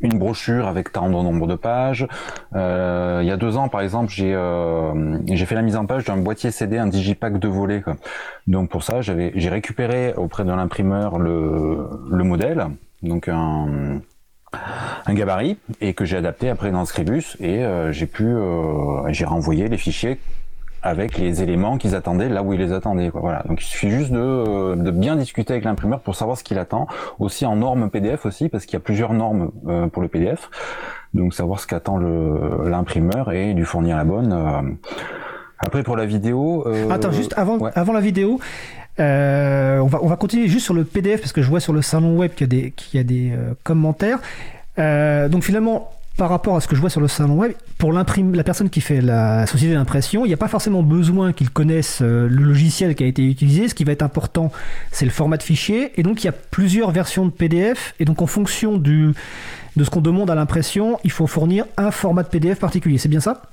une brochure avec tant de nombre de pages. Euh, il y a deux ans, par exemple, j'ai euh, j'ai fait la mise en page d'un boîtier CD, un digipack de volets. Donc pour ça, j'avais j'ai récupéré auprès de l'imprimeur le, le modèle, donc un un gabarit et que j'ai adapté après dans Scribus et euh, j'ai pu euh, j'ai renvoyé les fichiers avec les éléments qu'ils attendaient là où ils les attendaient quoi. voilà donc il suffit juste de, euh, de bien discuter avec l'imprimeur pour savoir ce qu'il attend aussi en normes PDF aussi parce qu'il y a plusieurs normes euh, pour le PDF donc savoir ce qu'attend l'imprimeur et lui fournir la bonne après pour la vidéo Attends, juste avant, ouais. avant la vidéo, euh, on, va, on va continuer juste sur le PDF parce que je vois sur le salon web qu'il y a des, qu'il y a des euh, commentaires. Euh, donc finalement, par rapport à ce que je vois sur le salon web, pour la personne qui fait la société d'impression, il n'y a pas forcément besoin qu'il connaisse le logiciel qui a été utilisé. Ce qui va être important, c'est le format de fichier. Et donc il y a plusieurs versions de PDF. Et donc en fonction du, de ce qu'on demande à l'impression, il faut fournir un format de PDF particulier. C'est bien ça?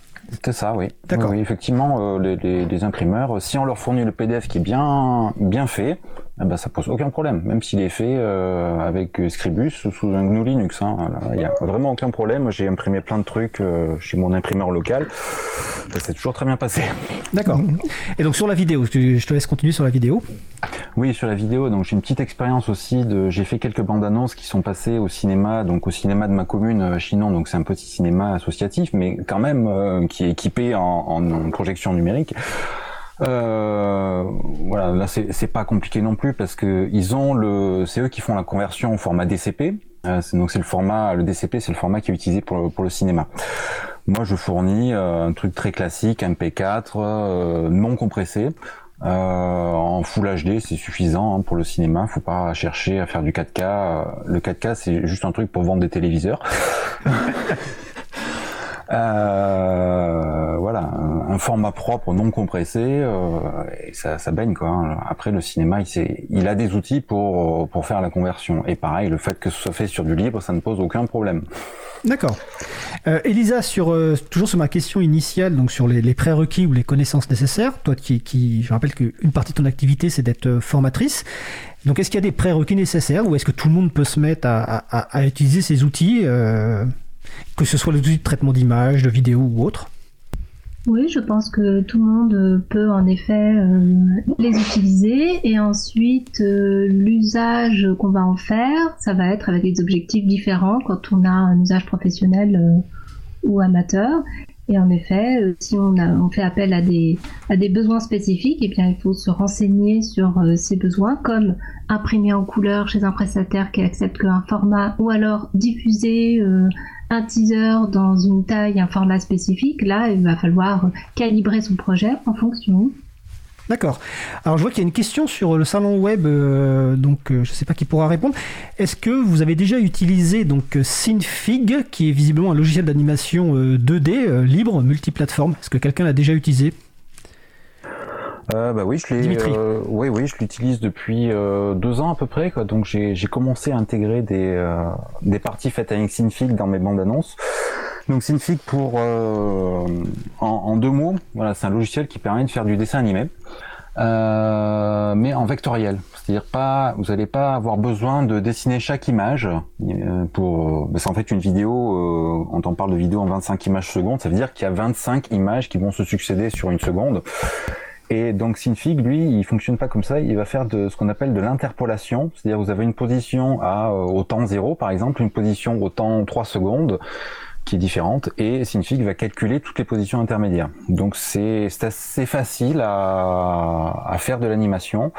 C'est ça, oui. D'accord. Oui, effectivement, euh, les, les- les imprimeurs, si on leur fournit le PDF qui est bien bien fait, eh ben, ça pose aucun problème, même s'il est fait euh, avec Scribus ou sous un GNU Linux. hein. Il y a vraiment aucun problème. J'ai imprimé plein de trucs euh, chez mon imprimeur local. Ça s'est toujours très bien passé. D'accord. Et donc sur la vidéo, je je te laisse continuer sur la vidéo. Oui, sur la vidéo, donc j'ai une petite expérience aussi de, j'ai fait quelques bandes annonces qui sont passées au cinéma, donc au cinéma de ma commune, euh, Chinon, donc c'est un petit cinéma associatif, mais quand même euh, qui est équipé en, en projection numérique. Euh, voilà, là c'est pas compliqué non plus parce que ils ont le, c'est eux qui font la conversion au format DCP. Euh, donc c'est le format, le DCP, c'est le format qui est utilisé pour le, pour le cinéma. Moi, je fournis euh, un truc très classique, un P4 euh, non compressé. En Full HD, c'est suffisant hein, pour le cinéma. Faut pas chercher à faire du 4K. Euh, Le 4K, c'est juste un truc pour vendre des téléviseurs. Euh, voilà, un, format propre, non compressé, euh, ça, ça baigne quoi. hein. Après, le cinéma, il, il a des outils pour pour faire la conversion. Et pareil, le fait que ce soit fait sur du libre, ça ne pose aucun problème. D'accord. Euh, Elisa, sur, euh, toujours sur ma question initiale, donc sur les, les prérequis ou les connaissances nécessaires, toi qui, qui je rappelle qu'une partie de ton activité c'est d'être euh, formatrice, donc est-ce qu'il y a des prérequis nécessaires ou est-ce que tout le monde peut se mettre à, à- à- à utiliser ces outils, euh, que ce soit outils de traitement d'image, de vidéo ou autre Oui, je pense que tout le monde peut en effet euh, les utiliser et ensuite euh, l'usage qu'on va en faire, ça va être avec des objectifs différents quand on a un usage professionnel euh, ou amateur. Et en effet, si on, fait appel à des, besoins spécifiques, eh bien, il faut se renseigner sur ces besoins, comme imprimer en couleur chez un prestataire qui accepte qu'un format, ou alors diffuser un teaser dans une taille, un format spécifique, là, il va falloir calibrer son projet en fonction. D'accord. Alors je vois qu'il y a une question sur le salon web, euh, donc euh, je ne sais pas qui pourra répondre. Est-ce que vous avez déjà utilisé donc Synfig, qui est visiblement un logiciel d'animation 2D libre, multiplateforme? Est-ce que quelqu'un l'a déjà utilisé? Euh, bah oui, je l'ai. Euh, oui, oui, je l'utilise depuis euh, deux ans à peu près. Quoi. Donc j'ai commencé à intégrer des euh, des parties faites avec Synfig dans mes bandes annonces. Donc Synfig pour en, en, deux mots, voilà, c'est un logiciel qui permet de faire du dessin animé. Euh, mais en vectoriel. C'est-à-dire pas, vous n'allez pas avoir besoin de dessiner chaque image pour. c'est en fait une vidéo. Euh, quand on parle de vidéo en 25 images secondes, ça veut dire qu'il y a 25 images qui vont se succéder sur une seconde. Et donc Synfig, lui, il fonctionne pas comme ça. Il va faire de ce qu'on appelle de l'interpolation, c'est-à-dire vous avez une position à euh, au temps 0 par exemple, une position au temps 3 secondes qui est différente, et Synfig va calculer toutes les positions intermédiaires. Donc c'est assez facile à, à faire de l'animation.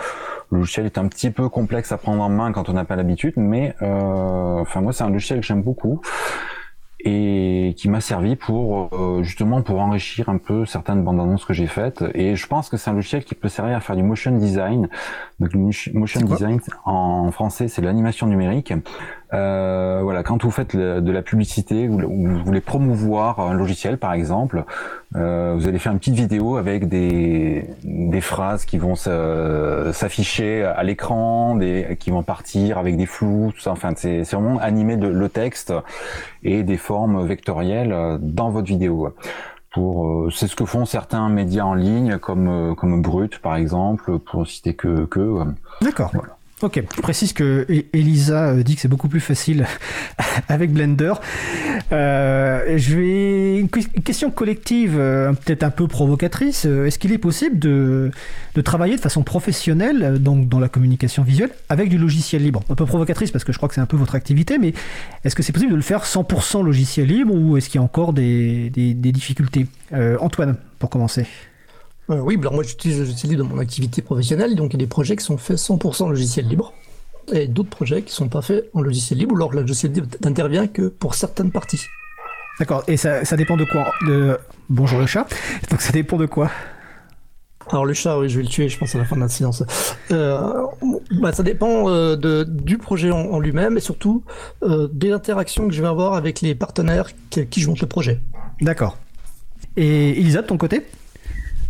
Le logiciel est un petit peu complexe à prendre en main quand on n'a pas l'habitude, mais euh, enfin moi c'est un logiciel que j'aime beaucoup et qui m'a servi pour euh, justement pour enrichir un peu certaines bandes annonces que j'ai faites. Et je pense que c'est un logiciel qui peut servir à faire du motion design. Donc motion design en français c'est l'animation numérique euh, voilà, quand vous faites de la publicité ou vous voulez promouvoir un logiciel, par exemple, euh, vous allez faire une petite vidéo avec des, des phrases qui vont s'afficher à l'écran, des qui vont partir avec des flous, tout ça. Enfin, c'est vraiment animer le texte et des formes vectorielles dans votre vidéo. Pour, euh, c'est ce que font certains médias en ligne comme comme Brut par exemple, pour citer que que. D'accord. Voilà. Ok, je précise que e- Elisa euh, dit que c'est beaucoup plus facile avec Blender. Euh, je vais une question collective, euh, peut-être un peu provocatrice. Est-ce qu'il est possible de, de, travailler de façon professionnelle donc dans la communication visuelle avec du logiciel libre? Un peu provocatrice parce que je crois que c'est un peu votre activité, mais est-ce que c'est possible de le faire 100% logiciel libre ou est-ce qu'il y a encore des, des, des difficultés? Antoine, pour commencer. Euh, oui, alors moi j'utilise le logiciel libre dans mon activité professionnelle, donc il y a des projets qui sont faits 100% logiciel libre, et d'autres projets qui sont pas faits en logiciel libre, ou alors le logiciel libre n'intervient que pour certaines parties. D'accord, et ça, ça, dépend de quoi? De... Bonjour le chat, donc ça dépend de quoi? Alors le chat, oui, je vais le tuer, je pense à la fin de la séance. Euh, bah, ça dépend euh, de, du projet en, lui-même et surtout euh, des interactions que je vais avoir avec les partenaires qui, qui je monte le projet. D'accord. Et Elisa, de ton côté?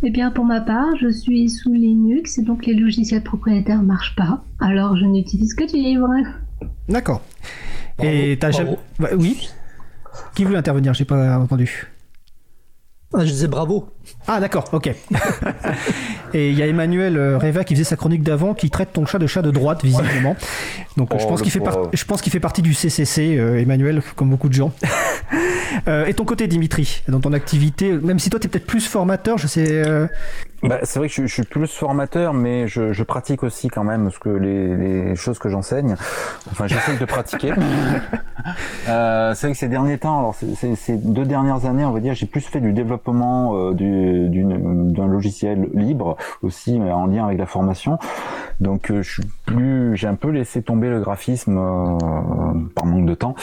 Eh bien, pour ma part, je suis sous Linux et donc les logiciels propriétaires ne marchent pas. Alors, je n'utilise que du livre. D'accord. Et t'as jamais. Bah, oui Qui voulait intervenir? J'ai pas entendu. Ah, je disais bravo. Ah d'accord, ok. et il y a Emmanuel euh, Reva qui faisait sa chronique d'avant qui traite ton chat de chat de droite visiblement. Donc je oh, pense qu'il fait je pense qu'il fait partie du CCC euh, Emmanuel comme beaucoup de gens. Euh, et ton côté Dimitri, dans ton activité, même si toi tu peut-être plus formateur, je sais bah, c'est vrai que je, suis plus formateur, mais je, je, pratique aussi quand même ce que les, les choses que j'enseigne. Enfin, j'essaie de pratiquer. euh, c'est vrai que ces derniers temps, alors ces deux dernières années, on va dire, j'ai plus fait du développement euh, d'un logiciel libre aussi, mais en lien avec la formation. Donc, euh, je suis plus, j'ai un peu laissé tomber le graphisme euh, par manque de temps,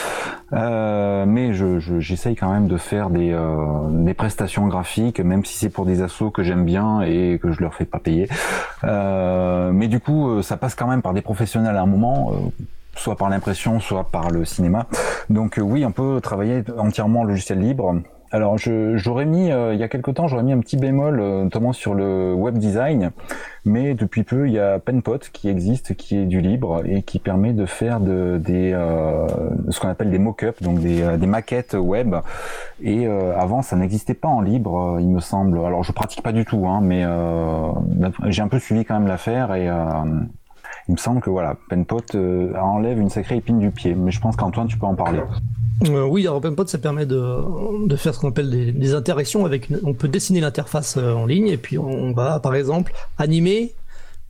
euh, mais j'essaye je, quand même de faire des, des prestations graphiques, même si c'est pour des assos que j'aime bien et que je leur fais pas payer. Euh, mais du coup, euh, ça passe quand même par des professionnels à un moment euh, soit par l'impression, soit par le cinéma. Donc oui, on peut travailler entièrement en logiciel libre. Alors, j'aurais mis, euh, il y a quelque temps, j'aurais mis un petit bémol, euh, notamment sur le web design, mais depuis peu, il y a Penpot qui existe, qui est du libre et qui permet de faire de, des, euh, ce qu'on appelle des mock-ups, donc des, des, maquettes web. Et avant, ça n'existait pas en libre, il me semble. Alors, je pratique pas du tout, hein, mais j'ai un peu suivi quand même l'affaire et il me semble que voilà, Penpot enlève une sacrée épine du pied. Mais je pense qu'Antoine, tu peux en parler. Euh, oui, alors OpenPod, ça permet de, faire ce qu'on appelle des, interactions avec. on peut dessiner l'interface euh, en ligne et puis on, va, par exemple, animer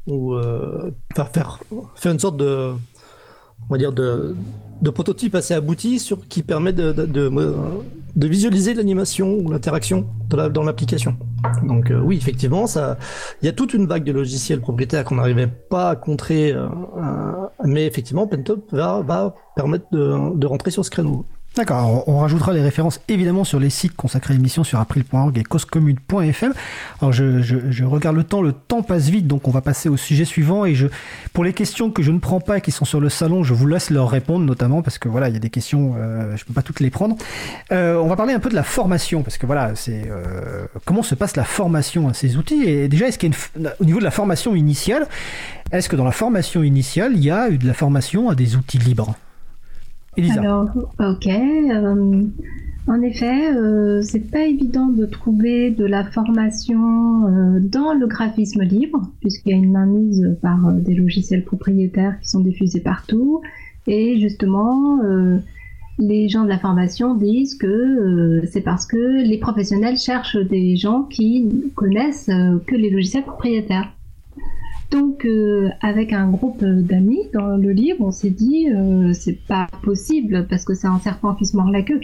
ou euh, faire, faire, faire une sorte de, on va dire de, de prototype assez abouti sur qui permet de, de, de, visualiser l'animation ou l'interaction dans l'application. Donc euh, oui, effectivement, il y a toute une vague de logiciels propriétaires qu'on n'arrivait pas à contrer, mais effectivement, Pentop va, va permettre de, rentrer sur ce créneau. D'accord, on rajoutera les références évidemment sur les sites consacrés à l'émission sur april.org et causecommune.fm. Alors je, je, regarde le temps, le temps passe vite, donc on va passer au sujet suivant. Et je, pour les questions que je ne prends pas et qui sont sur le salon, je vous laisse leur répondre notamment parce que voilà, il y a des questions, euh, je peux pas toutes les prendre. Euh, on va parler un peu de la formation parce que voilà, c'est euh, comment se passe la formation à ces outils. Et déjà, est-ce qu'il y a une, au niveau de la formation initiale, est-ce que dans la formation initiale, il y a eu de la formation à des outils libres? Alors, ok. Euh, en effet, euh, c'est pas évident de trouver de la formation euh, dans le graphisme libre, puisqu'il y a une mainmise par euh, des logiciels propriétaires qui sont diffusés partout. Et justement, les gens de la formation disent que c'est parce que les professionnels cherchent des gens qui connaissent que les logiciels propriétaires. Donc, euh, avec un groupe d'amis dans le livre, on s'est dit euh, c'est pas possible parce que c'est un serpent qui se mord la queue.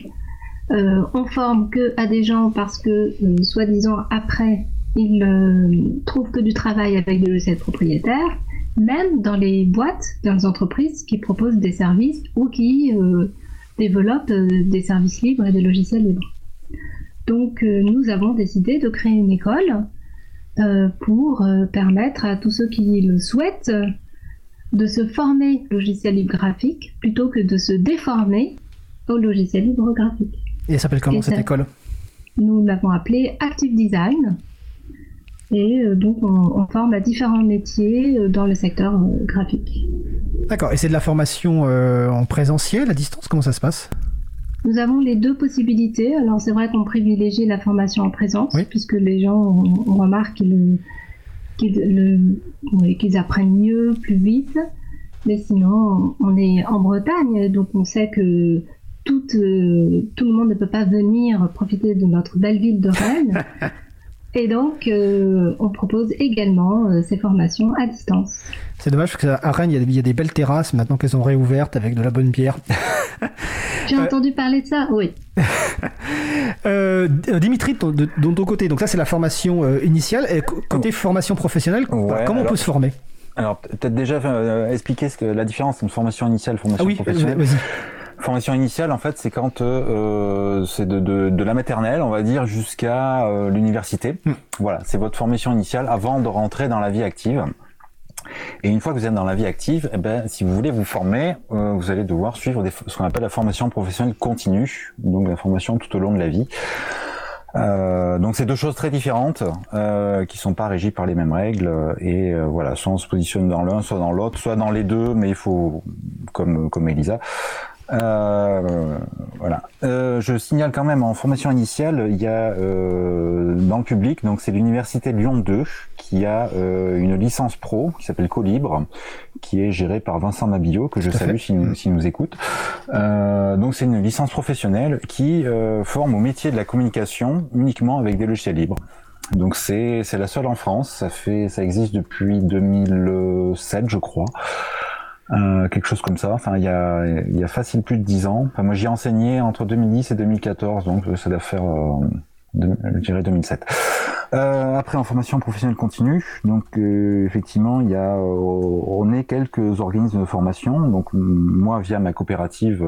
Euh, on forme que à des gens parce que, soi-disant, après, ils trouvent que du travail avec des logiciels propriétaires, même dans les boîtes, dans les entreprises qui proposent des services ou qui développent des services libres et des logiciels libres. Donc, nous avons décidé de créer une école pour euh, permettre à tous ceux qui le souhaitent de se former au logiciel libre graphique plutôt que de se déformer au logiciel libre graphique. Et elle s'appelle comment cette école? Nous l'avons appelée Active Design. Et euh, donc on, forme à différents métiers dans le secteur graphique. D'accord. Et c'est de la formation en présentiel, à distance? Comment ça se passe? Nous avons les deux possibilités. Alors c'est vrai qu'on privilégie la formation en présence, puisque les gens, on, remarque qu'ils apprennent mieux, plus vite. Mais sinon, on est en Bretagne, donc on sait que tout, euh, tout le monde ne peut pas venir profiter de notre belle ville de Rennes. Et donc, euh, on propose également euh, ces formations à distance. C'est dommage parce qu'à Rennes, il y, a des belles terrasses maintenant qu'elles sont réouvertes avec de la bonne bière. J'ai euh, entendu parler de ça, oui. Dimitri, de, ton côté, donc ça c'est la formation initiale. Et côté formation professionnelle, comment on peut se former? Alors, peut-être déjà expliquer ce que, la différence entre formation initiale et formation ah oui, professionnelle. Formation initiale, en fait, c'est quand euh, c'est de, de, de, la maternelle, on va dire, jusqu'à euh, l'université. Hmm. Voilà, c'est votre formation initiale avant de rentrer dans la vie active. Et une fois que vous êtes dans la vie active, eh ben, si vous voulez vous former, euh, vous allez devoir suivre des, ce qu'on appelle la formation professionnelle continue, donc la formation tout au long de la vie. Euh, donc c'est deux choses très différentes euh, qui sont pas régies par les mêmes règles et euh, voilà soit on se positionne dans l'un soit dans l'autre soit dans les deux mais il faut comme comme Elisa euh, voilà. Euh, je signale quand même en formation initiale, il y a euh, dans le public, donc c'est l'université Lyon 2 qui a euh, une licence pro qui s'appelle Colibre, qui est gérée par Vincent Mabillot, que je salue s'il si nous écoute. Euh, donc c'est une licence professionnelle qui forme au métier de la communication uniquement avec des logiciels libres. Donc c'est c'est la seule en France. Ça fait ça existe depuis 2007, je crois. Euh, quelque chose comme ça. Enfin, il y a, il y a facile plus de 10 ans. Enfin, moi, j'y ai enseigné entre 2010 et 2014, donc ça doit faire, euh, je dirais 2007. Euh, après, en formation professionnelle continue, donc euh, effectivement, il y a, on est quelques organismes de formation. Donc moi, via ma coopérative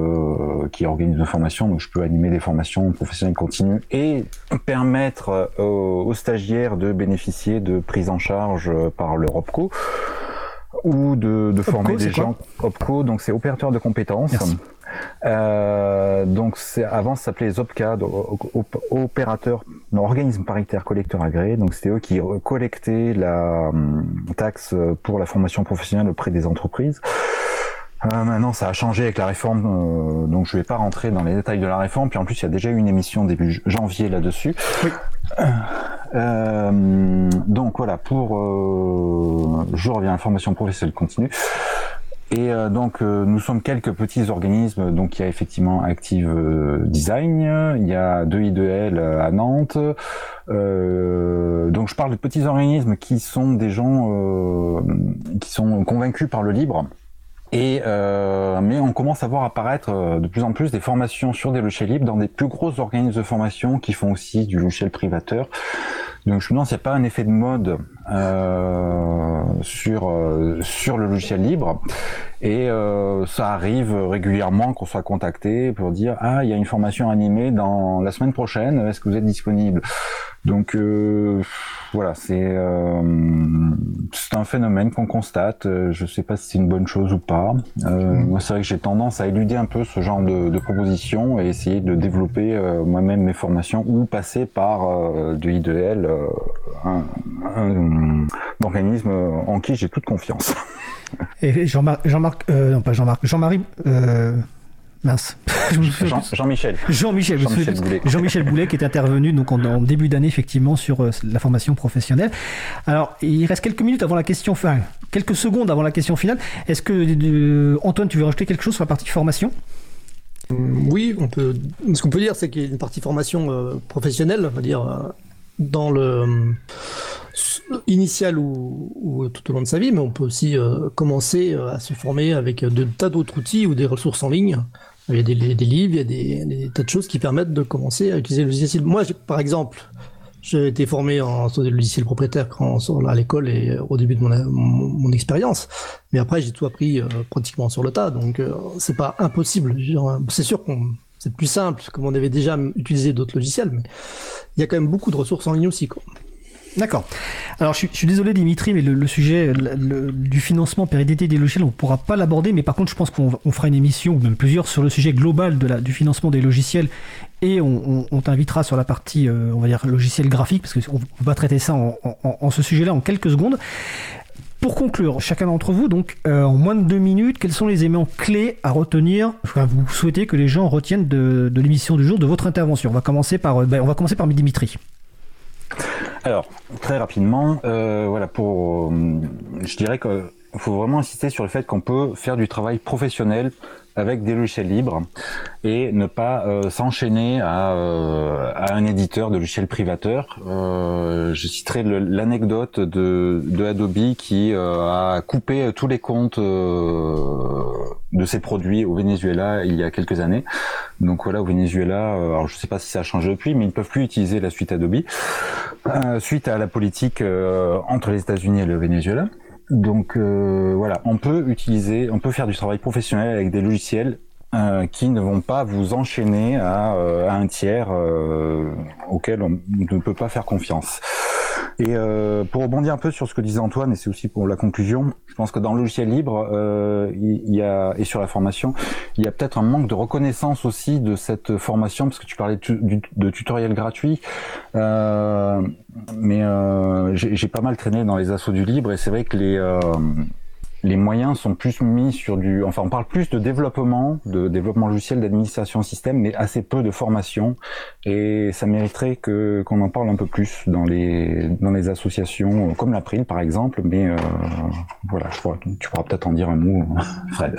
qui organise de formation, donc je peux animer des formations professionnelles continues et permettre aux stagiaires de bénéficier de prise en charge par l'Europeco ou de, de former des gens. OPCO, donc c'est opérateur de compétences. Euh, donc c'est avant ça s'appelait OPCA, opérateur, non, organisme paritaire collecteur agréé. Donc c'était eux qui collectaient la hum, taxe pour la formation professionnelle auprès des entreprises. Euh, maintenant, ça a changé avec la réforme, euh, donc je vais pas rentrer dans les détails de la réforme. Puis en plus, il y a déjà eu une émission début janvier là-dessus. Oui. Euh, donc voilà, pour euh, je reviens à la formation professionnelle continue. Et euh, donc nous sommes quelques petits organismes. Donc il y a effectivement Active Design, il y a 2i2L à Nantes. donc je parle de petits organismes qui sont des gens qui sont convaincus par le libre. Et mais on commence à voir apparaître de plus en plus des formations sur des logiciels libres dans des plus gros organismes de formation qui font aussi du logiciel privateur. Donc je me demande s'il n'y a pas un effet de mode euh, sur euh, sur le logiciel libre et euh, ça arrive régulièrement qu'on soit contacté pour dire ah il y a une formation animée dans la semaine prochaine est-ce que vous êtes disponible? Donc euh, voilà c'est euh, c'est un phénomène qu'on constate. Je sais pas si c'est une bonne chose ou pas. Moi c'est vrai que j'ai tendance à éluder un peu ce genre de, de propositions et essayer de développer moi-même mes formations ou passer par de IDL un, un organisme en qui j'ai toute confiance Et Jean-Marc, Jean-Marc, euh, non pas Jean-Marc, Jean-Marie, euh, mince. Jean, Jean-Michel. Jean-Michel, Jean-Michel Boulet. Jean-Michel Boulet qui est intervenu donc en, en début d'année effectivement sur euh, la formation professionnelle. Alors il reste quelques minutes avant la question, enfin quelques secondes avant la question finale. Est-ce que euh, Antoine, tu veux rajouter quelque chose sur la partie formation? Oui, on peut. Ce qu'on peut dire, c'est qu'il y a une partie formation euh, professionnelle, on va dire, euh, dans le euh, initial ou, ou tout au long de sa vie, mais on peut aussi euh, commencer euh, à se former avec de tas d'autres outils ou des ressources en ligne. Il y a des, livres, il y a des, tas de choses qui permettent de commencer à utiliser le logiciel. Moi, par exemple, j'ai été formé en sur des logiciels propriétaires quand, à l'école et au début de mon, expérience. Mais après, j'ai tout appris euh, pratiquement sur le tas, donc euh, c'est pas impossible. C'est sûr qu'on c'est plus simple, comme on avait déjà utilisé d'autres logiciels, mais il y a quand même beaucoup de ressources en ligne aussi. Quoi. D'accord. Alors, je suis, désolé, Dimitri, mais le, sujet du financement pérennité des logiciels, on ne pourra pas l'aborder. Mais par contre, je pense qu'on va- on fera une émission, ou même plusieurs, sur le sujet global de la, du financement des logiciels. Et on, t'invitera sur la partie, euh, on va dire, logiciel graphique, parce qu'on pas traiter ça en ce sujet-là en quelques secondes. Pour conclure, chacun d'entre vous, donc, euh, en moins de deux minutes, quels sont les éléments clés à retenir vous souhaitez que les gens retiennent de, l'émission du jour, de votre intervention. On va commencer par, euh, ben, Dimitri. Alors, très rapidement, euh, voilà, pour, je dirais qu'il faut vraiment insister sur le fait qu'on peut faire du travail professionnel avec des logiciels libres et ne pas euh, s'enchaîner à, euh, à un éditeur de logiciels privateurs. Euh, je citerai l'anecdote de, de Adobe qui euh, a coupé tous les comptes euh, de ses produits au Venezuela il y a quelques années. Donc voilà, au Venezuela, alors je ne sais pas si ça a changé depuis, mais ils ne peuvent plus utiliser la suite Adobe suite à la politique entre les États-Unis et le Venezuela. Donc euh, voilà, on peut utiliser, on peut faire du travail professionnel avec des logiciels euh, qui ne vont pas vous enchaîner à, euh, un tiers auquel on ne peut pas faire confiance. Et euh, pour rebondir un peu sur ce que disait Antoine, et c'est aussi pour la conclusion, je pense que dans le logiciel libre, euh, il y a et sur la formation, il y a peut-être un manque de reconnaissance aussi de cette formation, parce que tu parlais de, tutoriels gratuits, euh, mais euh, j'ai j'ai pas mal traîné dans les assauts du libre, et c'est vrai que les euh, les moyens sont plus mis sur du, enfin on parle plus de développement, de développement logiciel, d'administration système, mais assez peu de formation. Et ça mériterait que qu'on en parle un peu plus dans les dans les associations euh, comme l'April par exemple. Mais euh, voilà, je crois, tu pourras peut-être en dire un mot, Fred.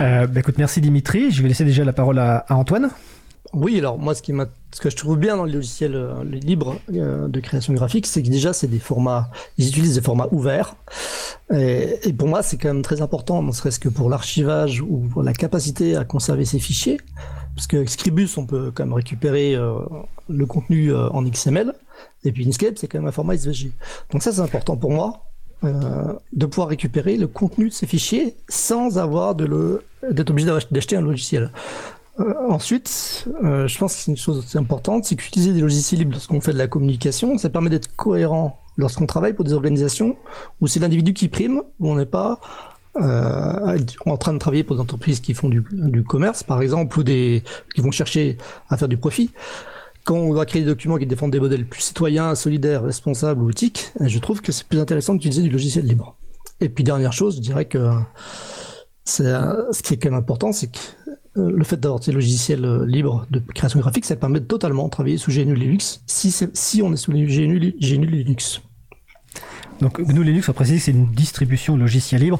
Euh, bah, écoute, merci Dimitri. Je vais laisser déjà la parole à, à Antoine. Oui, alors moi, ce, qui ce que je trouve bien dans les logiciels euh, libres euh, de création graphique, c'est que déjà, c'est des formats, ils utilisent des formats ouverts. Et, pour moi, c'est quand même très important, ne serait-ce que pour l'archivage ou pour la capacité à conserver ces fichiers. Parce que Scribus, on peut quand même récupérer euh, le contenu en XML. Et puis Inkscape, c'est quand même un format SVG. Donc ça, c'est important pour moi. euh, de pouvoir récupérer le contenu de ces fichiers sans avoir de le d'être obligé d'acheter un logiciel. Euh, ensuite, euh, je pense que c'est une chose aussi importante, c'est qu'utiliser des logiciels libres lorsqu'on fait de la communication, ça permet d'être cohérent lorsqu'on travaille pour des organisations où c'est l'individu qui prime, où on n'est pas euh, en train de travailler pour des entreprises qui font du, commerce, par exemple, ou des qui vont chercher à faire du profit. Quand on va créer des documents qui défendent des modèles plus citoyens, solidaires, responsables ou éthiques, je trouve que c'est plus intéressant d'utiliser du logiciel libre. Et puis dernière chose, je dirais que c'est ce qui est quand même important, c'est que le fait d'avoir ces logiciels euh, libres de création graphique, ça permet de totalement travailler sous GNU Linux si, on est sous les GNU, Li- GNU Linux. Donc GNU Linux, on précise, c'est une distribution logiciel libre.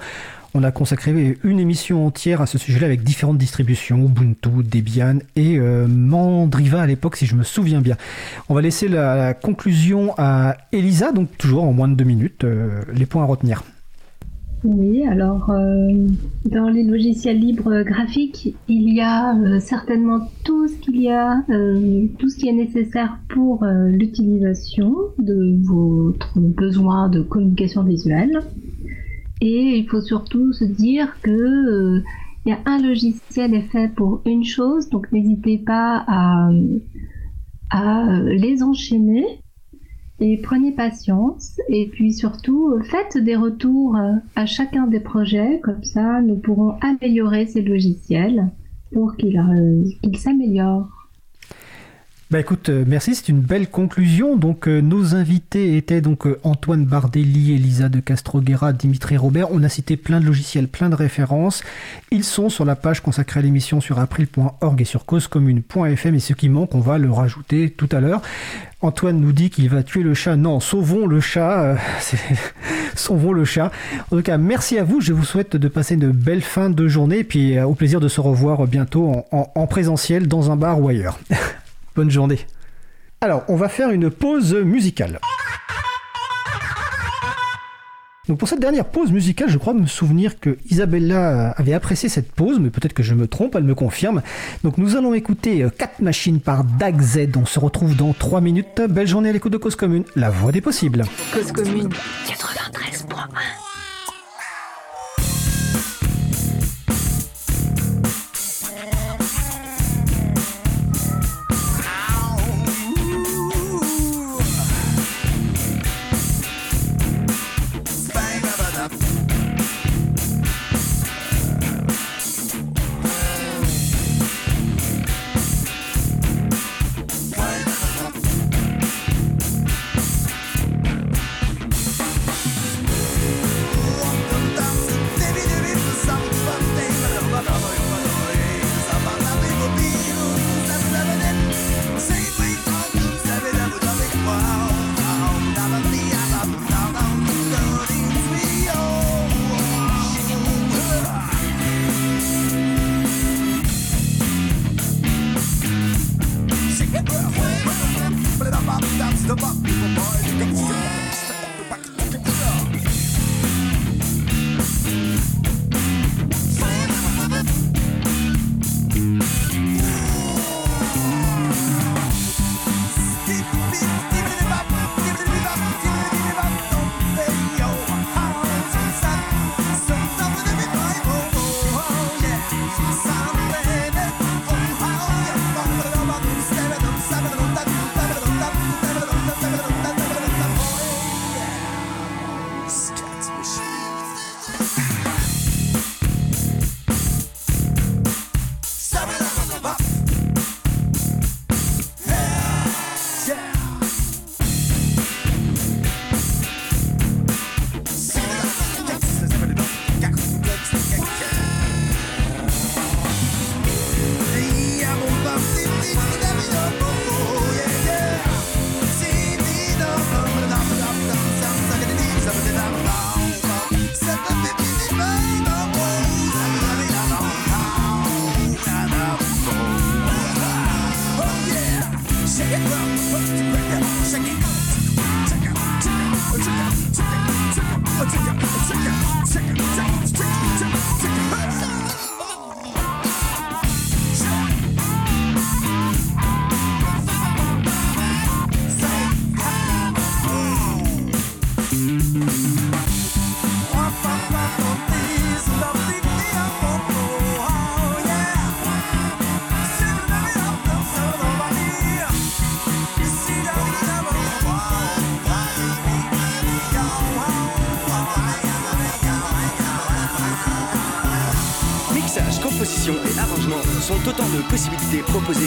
On a consacré une émission entière à ce sujet-là avec différentes distributions, Ubuntu, Debian et euh, Mandriva à l'époque, si je me souviens bien. On va laisser la, conclusion à Elisa, donc toujours en moins de deux minutes, euh, les points à retenir. Oui, alors euh, dans les logiciels libres graphiques, il y a euh, certainement tout ce qu'il y a, euh, tout ce qui est nécessaire pour euh, l'utilisation de votre besoin de communication visuelle. Et il faut surtout se dire que euh, il y a un logiciel est fait pour une chose, donc n'hésitez pas à, à euh, les enchaîner et prenez patience et puis surtout faites des retours euh, à chacun des projets comme ça nous pourrons améliorer ces logiciels pour qu'ils euh, qu'ils s'améliorent. Bah écoute, euh, merci, c'est une belle conclusion. Donc euh, nos invités étaient donc euh, Antoine Bardelli, Elisa de Castroguera, Dimitri Robert. On a cité plein de logiciels, plein de références. Ils sont sur la page consacrée à l'émission sur april.org et sur causecommune.fm et ce qui manque, on va le rajouter tout à l'heure. Antoine nous dit qu'il va tuer le chat. Non, sauvons le chat. sauvons le chat. En tout cas, merci à vous. Je vous souhaite de passer une belle fin de journée et puis au plaisir de se revoir bientôt en, en- en présentiel dans un bar ou ailleurs. Bonne journée. Alors, on va faire une pause musicale. Donc pour cette dernière pause musicale, je crois me souvenir que Isabella euh, avait apprécié cette pause, mais peut-être que je me trompe, elle me confirme. Donc nous allons écouter euh, 4 machines par Dag Z. On se retrouve dans 3 minutes. Belle journée à l'écoute de Cause Commune, la voix des possibles. Cause commune 93.1.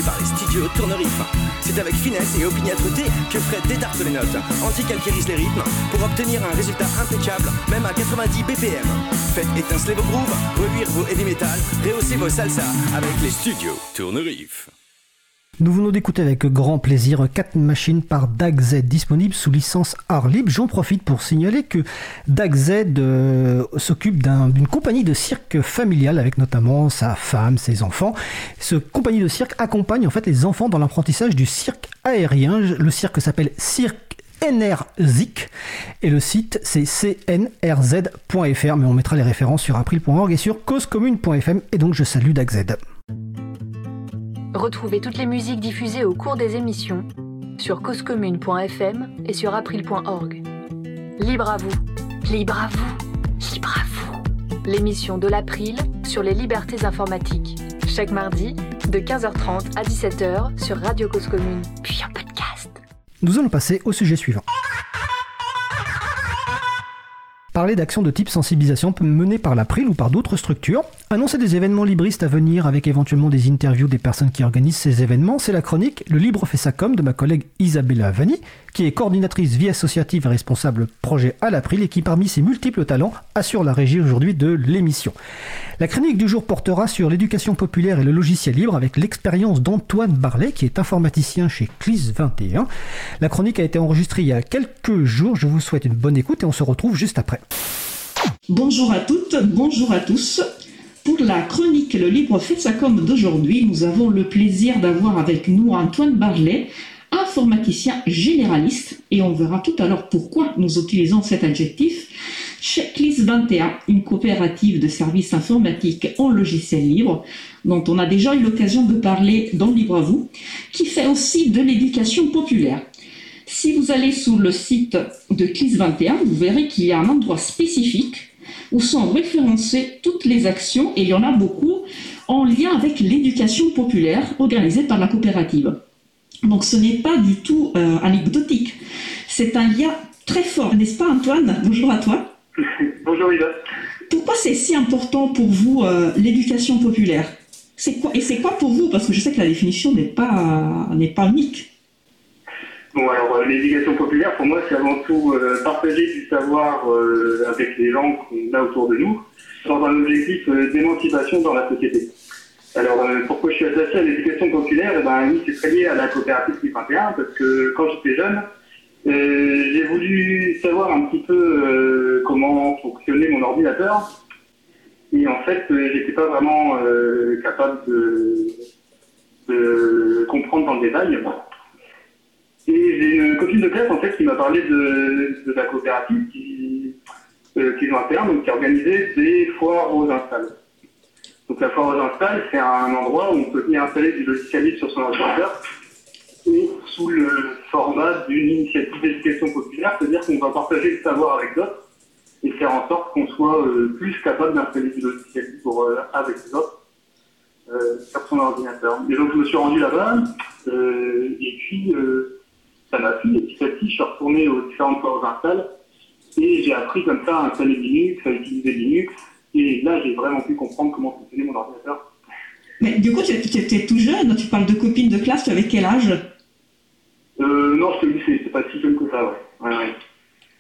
par les studios Tournerif. C'est avec finesse et opiniâtreté que Fred détarte les notes, anti-calquérise les rythmes pour obtenir un résultat impeccable, même à 90 BPM. Faites étinceler vos grooves, reluire vos heavy metal, rehausser vos salsa avec les studios Tournerif. Nous venons d'écouter avec grand plaisir 4 machines par Dag Z disponibles sous licence art libre. J'en profite pour signaler que Dag Z euh, s'occupe d'un- d'une compagnie de cirque familiale avec notamment sa femme, ses enfants. Ce compagnie de cirque accompagne en fait les enfants dans l'apprentissage du cirque aérien. Le cirque s'appelle Cirque NRZIC et le site c'est cnrz.fr mais on mettra les références sur april.org et sur causecommune.fm et donc je salue DACZ. Retrouvez toutes les musiques diffusées au cours des émissions sur causecommune.fm et sur april.org. Libre à vous, libre à vous, libre à vous. L'émission de l'April sur les libertés informatiques. Chaque mardi de 15h30 à 17h sur Radio Cause Commune, puis en podcast. Nous allons passer au sujet suivant. Parler d'actions de type sensibilisation menées par l'April ou par d'autres structures. Annoncer des événements libristes à venir avec éventuellement des interviews des personnes qui organisent ces événements, c'est la chronique Le Libre fait sa com de ma collègue Isabella Vanni, qui est coordinatrice vie associative et responsable projet à l'April et qui, parmi ses multiples talents, assure la régie aujourd'hui de l'émission. La chronique du jour portera sur l'éducation populaire et le logiciel libre avec l'expérience d'Antoine Barlet, qui est informaticien chez CLIS 21. La chronique a été enregistrée il y a quelques jours. Je vous souhaite une bonne écoute et on se retrouve juste après. Bonjour à toutes, bonjour à tous. Pour la chronique Le Libre fait sa com d'aujourd'hui, nous avons le plaisir d'avoir avec nous Antoine Barlet, informaticien généraliste, et on verra tout à l'heure pourquoi nous utilisons cet adjectif. Checklist 21, une coopérative de services informatiques en logiciel libre, dont on a déjà eu l'occasion de parler dans Libre à vous, qui fait aussi de l'éducation populaire. Si vous allez sur le site de CLIS 21, vous verrez qu'il y a un endroit spécifique où sont référencées toutes les actions, et il y en a beaucoup, en lien avec l'éducation populaire organisée par la coopérative. Donc ce n'est pas du tout euh, anecdotique, c'est un lien très fort, n'est-ce pas Antoine? Bonjour à toi. Bonjour Ida. Pourquoi c'est si important pour vous euh, l'éducation populaire? C'est quoi Et c'est quoi pour vous? Parce que je sais que la définition n'est pas, n'est pas unique. Bon, alors euh, l'éducation populaire, pour moi, c'est avant tout euh, partager du savoir euh, avec les gens qu'on a autour de nous, dans un objectif euh, d'émancipation dans la société. Alors, euh, pourquoi je suis attaché à l'éducation populaire? Eh ben, oui, c'est très lié à la coopérative 51, parce que quand j'étais jeune, j'ai voulu savoir un petit peu comment fonctionnait mon ordinateur. Et en fait, j'étais pas vraiment capable de, de comprendre dans le détail. Et j'ai une copine de classe en fait qui m'a parlé de, de la coopérative qui, euh, qu'ils ont à donc qui organisait des foires aux installs. Donc la foire aux installs, c'est un endroit où on peut venir installer du logiciel libre sur son ordinateur et sous le format d'une initiative d'éducation populaire, c'est-à-dire qu'on va partager le savoir avec d'autres et faire en sorte qu'on soit euh, plus capable d'installer du logiciel libre euh, avec les autres euh, sur son ordinateur. Et donc je me suis rendu là-bas et puis ça m'a plu et petit à petit je suis retourné aux différentes foires aux installs et j'ai appris comme ça à installer Linux, à utiliser Linux et là j'ai vraiment pu comprendre comment fonctionnait mon ordinateur. Mais du coup, tu étais tout jeune, tu parles de copine de classe, tu avais quel âge? Euh, non, c'est au lycée, c'est pas si jeune que ça, ouais. ouais, ouais.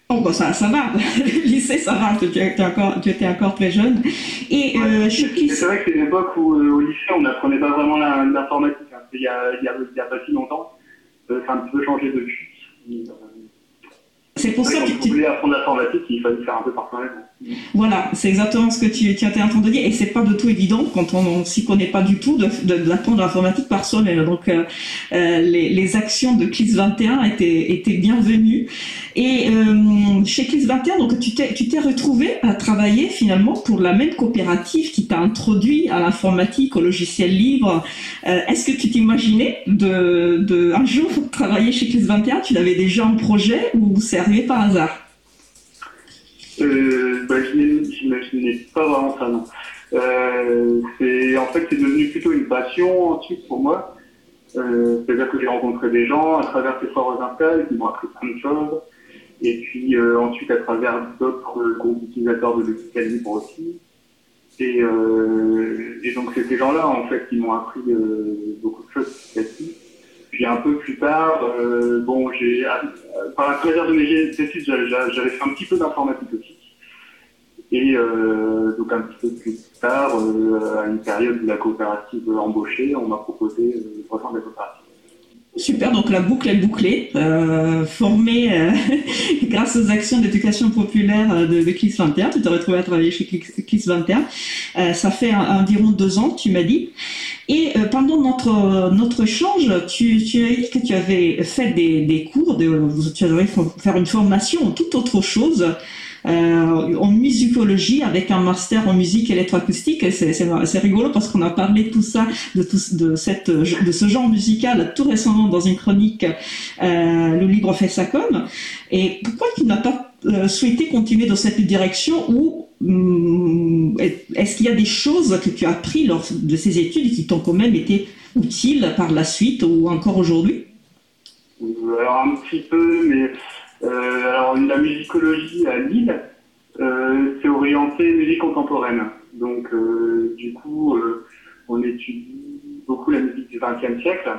Oh, bah ça, ça va, le lycée, ça va, tu étais encore, tu étais encore très jeune. Et euh, je C'est vrai que c'est une époque où euh, au lycée on n'apprenait pas vraiment l'informatique. hein. Il, il, il y a pas si longtemps. Ça a un petit peu changé depuis. Euh, c'est pour ça que tu, on voulait apprendre l'informatique, il fallait faire un peu par soi-même. Voilà, c'est exactement ce que tu, tu étais en train de dire, et c'est pas du tout évident quand on, on s'y connaît pas du tout de- de- l'informatique par soi-même. Donc euh, euh, les, les actions de CLIS 21 étaient, étaient bienvenues. Et euh, chez CLIS 21, donc tu t'es tu t'es retrouvé à travailler finalement pour la même coopérative qui t'a introduit à l'informatique, au logiciel libre. Euh, Est-ce que tu t'imaginais de, de un jour travailler chez CLIS 21 Tu l'avais déjà en projet ou c'est arrivé par hasard? Euh, bah, j'imaginais pas vraiment ça, non. Euh, en fait, c'est devenu plutôt une passion ensuite pour moi. Euh, c'est-à-dire que j'ai rencontré des gens à travers ces foires aux installs qui m'ont appris plein de choses. Et puis euh, ensuite à travers d'autres groupes d'utilisateurs de logiciels libres aussi. Et, euh, et donc c'est ces gens-là en fait qui m'ont appris euh, beaucoup de choses petit à. Puis un peu plus tard, euh, bon, j'ai euh, par la travers de mes études, j'avais fait un petit peu d'informatique aussi. Et euh, donc un petit peu plus tard, euh, à une période où la coopérative embauchée, on m'a proposé de rejoindre la coopérative. Super, donc la boucle est bouclée, euh, formée euh, grâce aux actions d'éducation populaire euh, de, de CLIS 21. Tu t'es retrouvé à travailler chez CLIS 21. Euh, ça fait environ deux ans, tu m'as dit. Et euh, pendant notre notre échange, tu, tu as dit que tu avais fait des, des cours, de, tu avais faire une formation toute autre chose euh, en musicologie avec un master en musique électroacoustique. C'est, rigolo parce qu'on a parlé tout ça, de, tout, de, cette, de ce genre musical tout récemment dans une chronique euh, Le Libre fait sa com. Et pourquoi tu n'as pas euh, souhaité continuer dans cette direction ou hum, est-ce qu'il y a des choses que tu as appris lors de ces études qui t'ont quand même été utiles par la suite ou encore aujourd'hui? Alors un petit peu, mais euh, alors la musicologie à Lille, euh, c'est orienté musique contemporaine. Donc euh, du coup, on étudie beaucoup la musique du XXe siècle.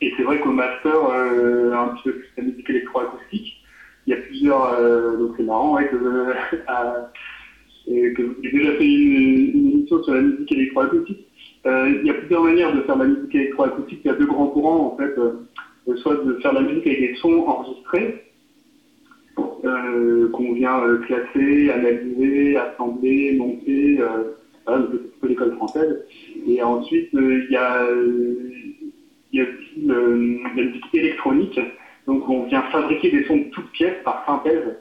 Et c'est vrai qu'au master, un petit peu plus la musique électroacoustique, il y a plusieurs. donc c'est marrant ouais, que, que vous avez déjà fait une, une, émission sur la musique électroacoustique. il y a plusieurs manières de faire la musique électroacoustique. Il y a deux grands courants en fait. soit de faire la musique avec des sons enregistrés, euh, qu'on vient euh, classer, analyser, assembler, monter, euh, voilà, l'école française. Et ensuite, il y a, y le, électronique. Donc, on vient fabriquer des sons de toutes pièces par synthèse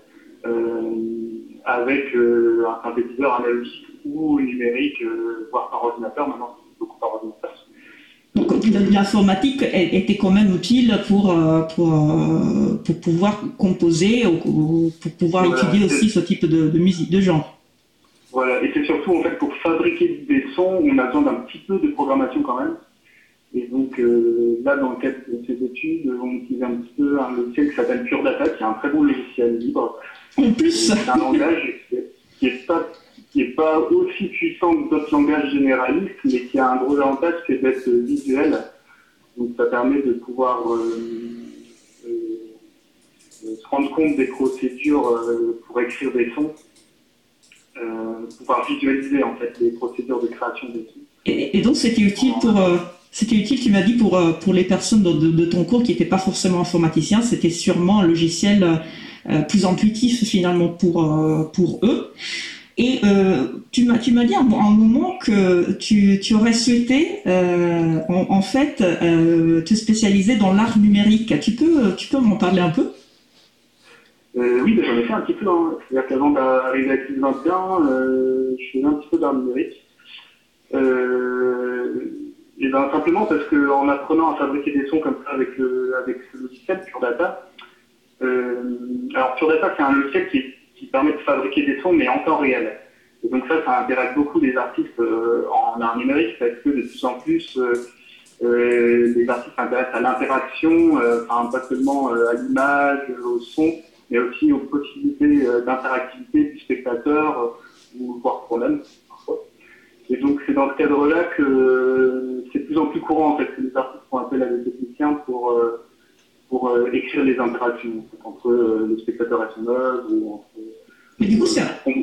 avec un synthétiseur analogique ou numérique, voire par ordinateur. Maintenant, beaucoup par ordinateur. Donc l'informatique était quand même utile pour, euh, pour, euh, pour pouvoir composer ou pour pouvoir voilà, étudier aussi ce type de, de, musique, de genre. Voilà, et c'est surtout en fait pour fabriquer des sons, on a besoin d'un petit peu de programmation quand même. Et donc euh, là, dans le cadre de ces études, on utilise un petit peu un logiciel qui s'appelle Pure Data, qui est un très bon logiciel libre. En plus, c'est un langage qui pas qui n'est pas aussi puissant que d'autres langages généralistes, mais qui a un gros avantage, c'est d'être visuel. Donc ça permet de pouvoir euh, euh, se rendre compte des procédures euh, pour écrire des sons, euh, pouvoir visualiser en fait les procédures de création des sons. Et, donc c'était utile pour euh, c'était utile, tu m'as dit, pour, euh, pour les personnes de ton cours qui n'étaient pas forcément informaticiens, c'était sûrement un logiciel plus intuitif finalement pour, pour eux. Et euh, tu m'as dit à un moment que tu, tu aurais souhaité euh, en, fait euh, te spécialiser dans l'art numérique. Tu peux tu peux m'en parler un peu? Oui, ben, j'en ai fait un petit peu. Hein. C'est-à-dire qu'avant d'arriver à CLIS 21, euh, je faisais un petit peu d'art numérique. Et ben simplement parce que en apprenant à fabriquer des sons comme ça avec avec ce logiciel Pure Data. alors Pure Data c'est un logiciel qui est qui permet de fabriquer des sons, mais en temps réel. Et donc ça, ça intéresse beaucoup les artistes euh, en art numérique parce que de plus en plus, euh, euh, les artistes s'intéressent à l'interaction, enfin pas seulement à l'image, au son, mais aussi aux possibilités d'interactivité du spectateur ou voire pour-même parfois. Et donc c'est dans ce cadre-là que c'est de plus en plus courant en fait que les artistes font appel à des techniciens pour pour euh, écrire les interactions entre euh, le spectateur et son œuvre ou entre. Mais du coup, c'est pour,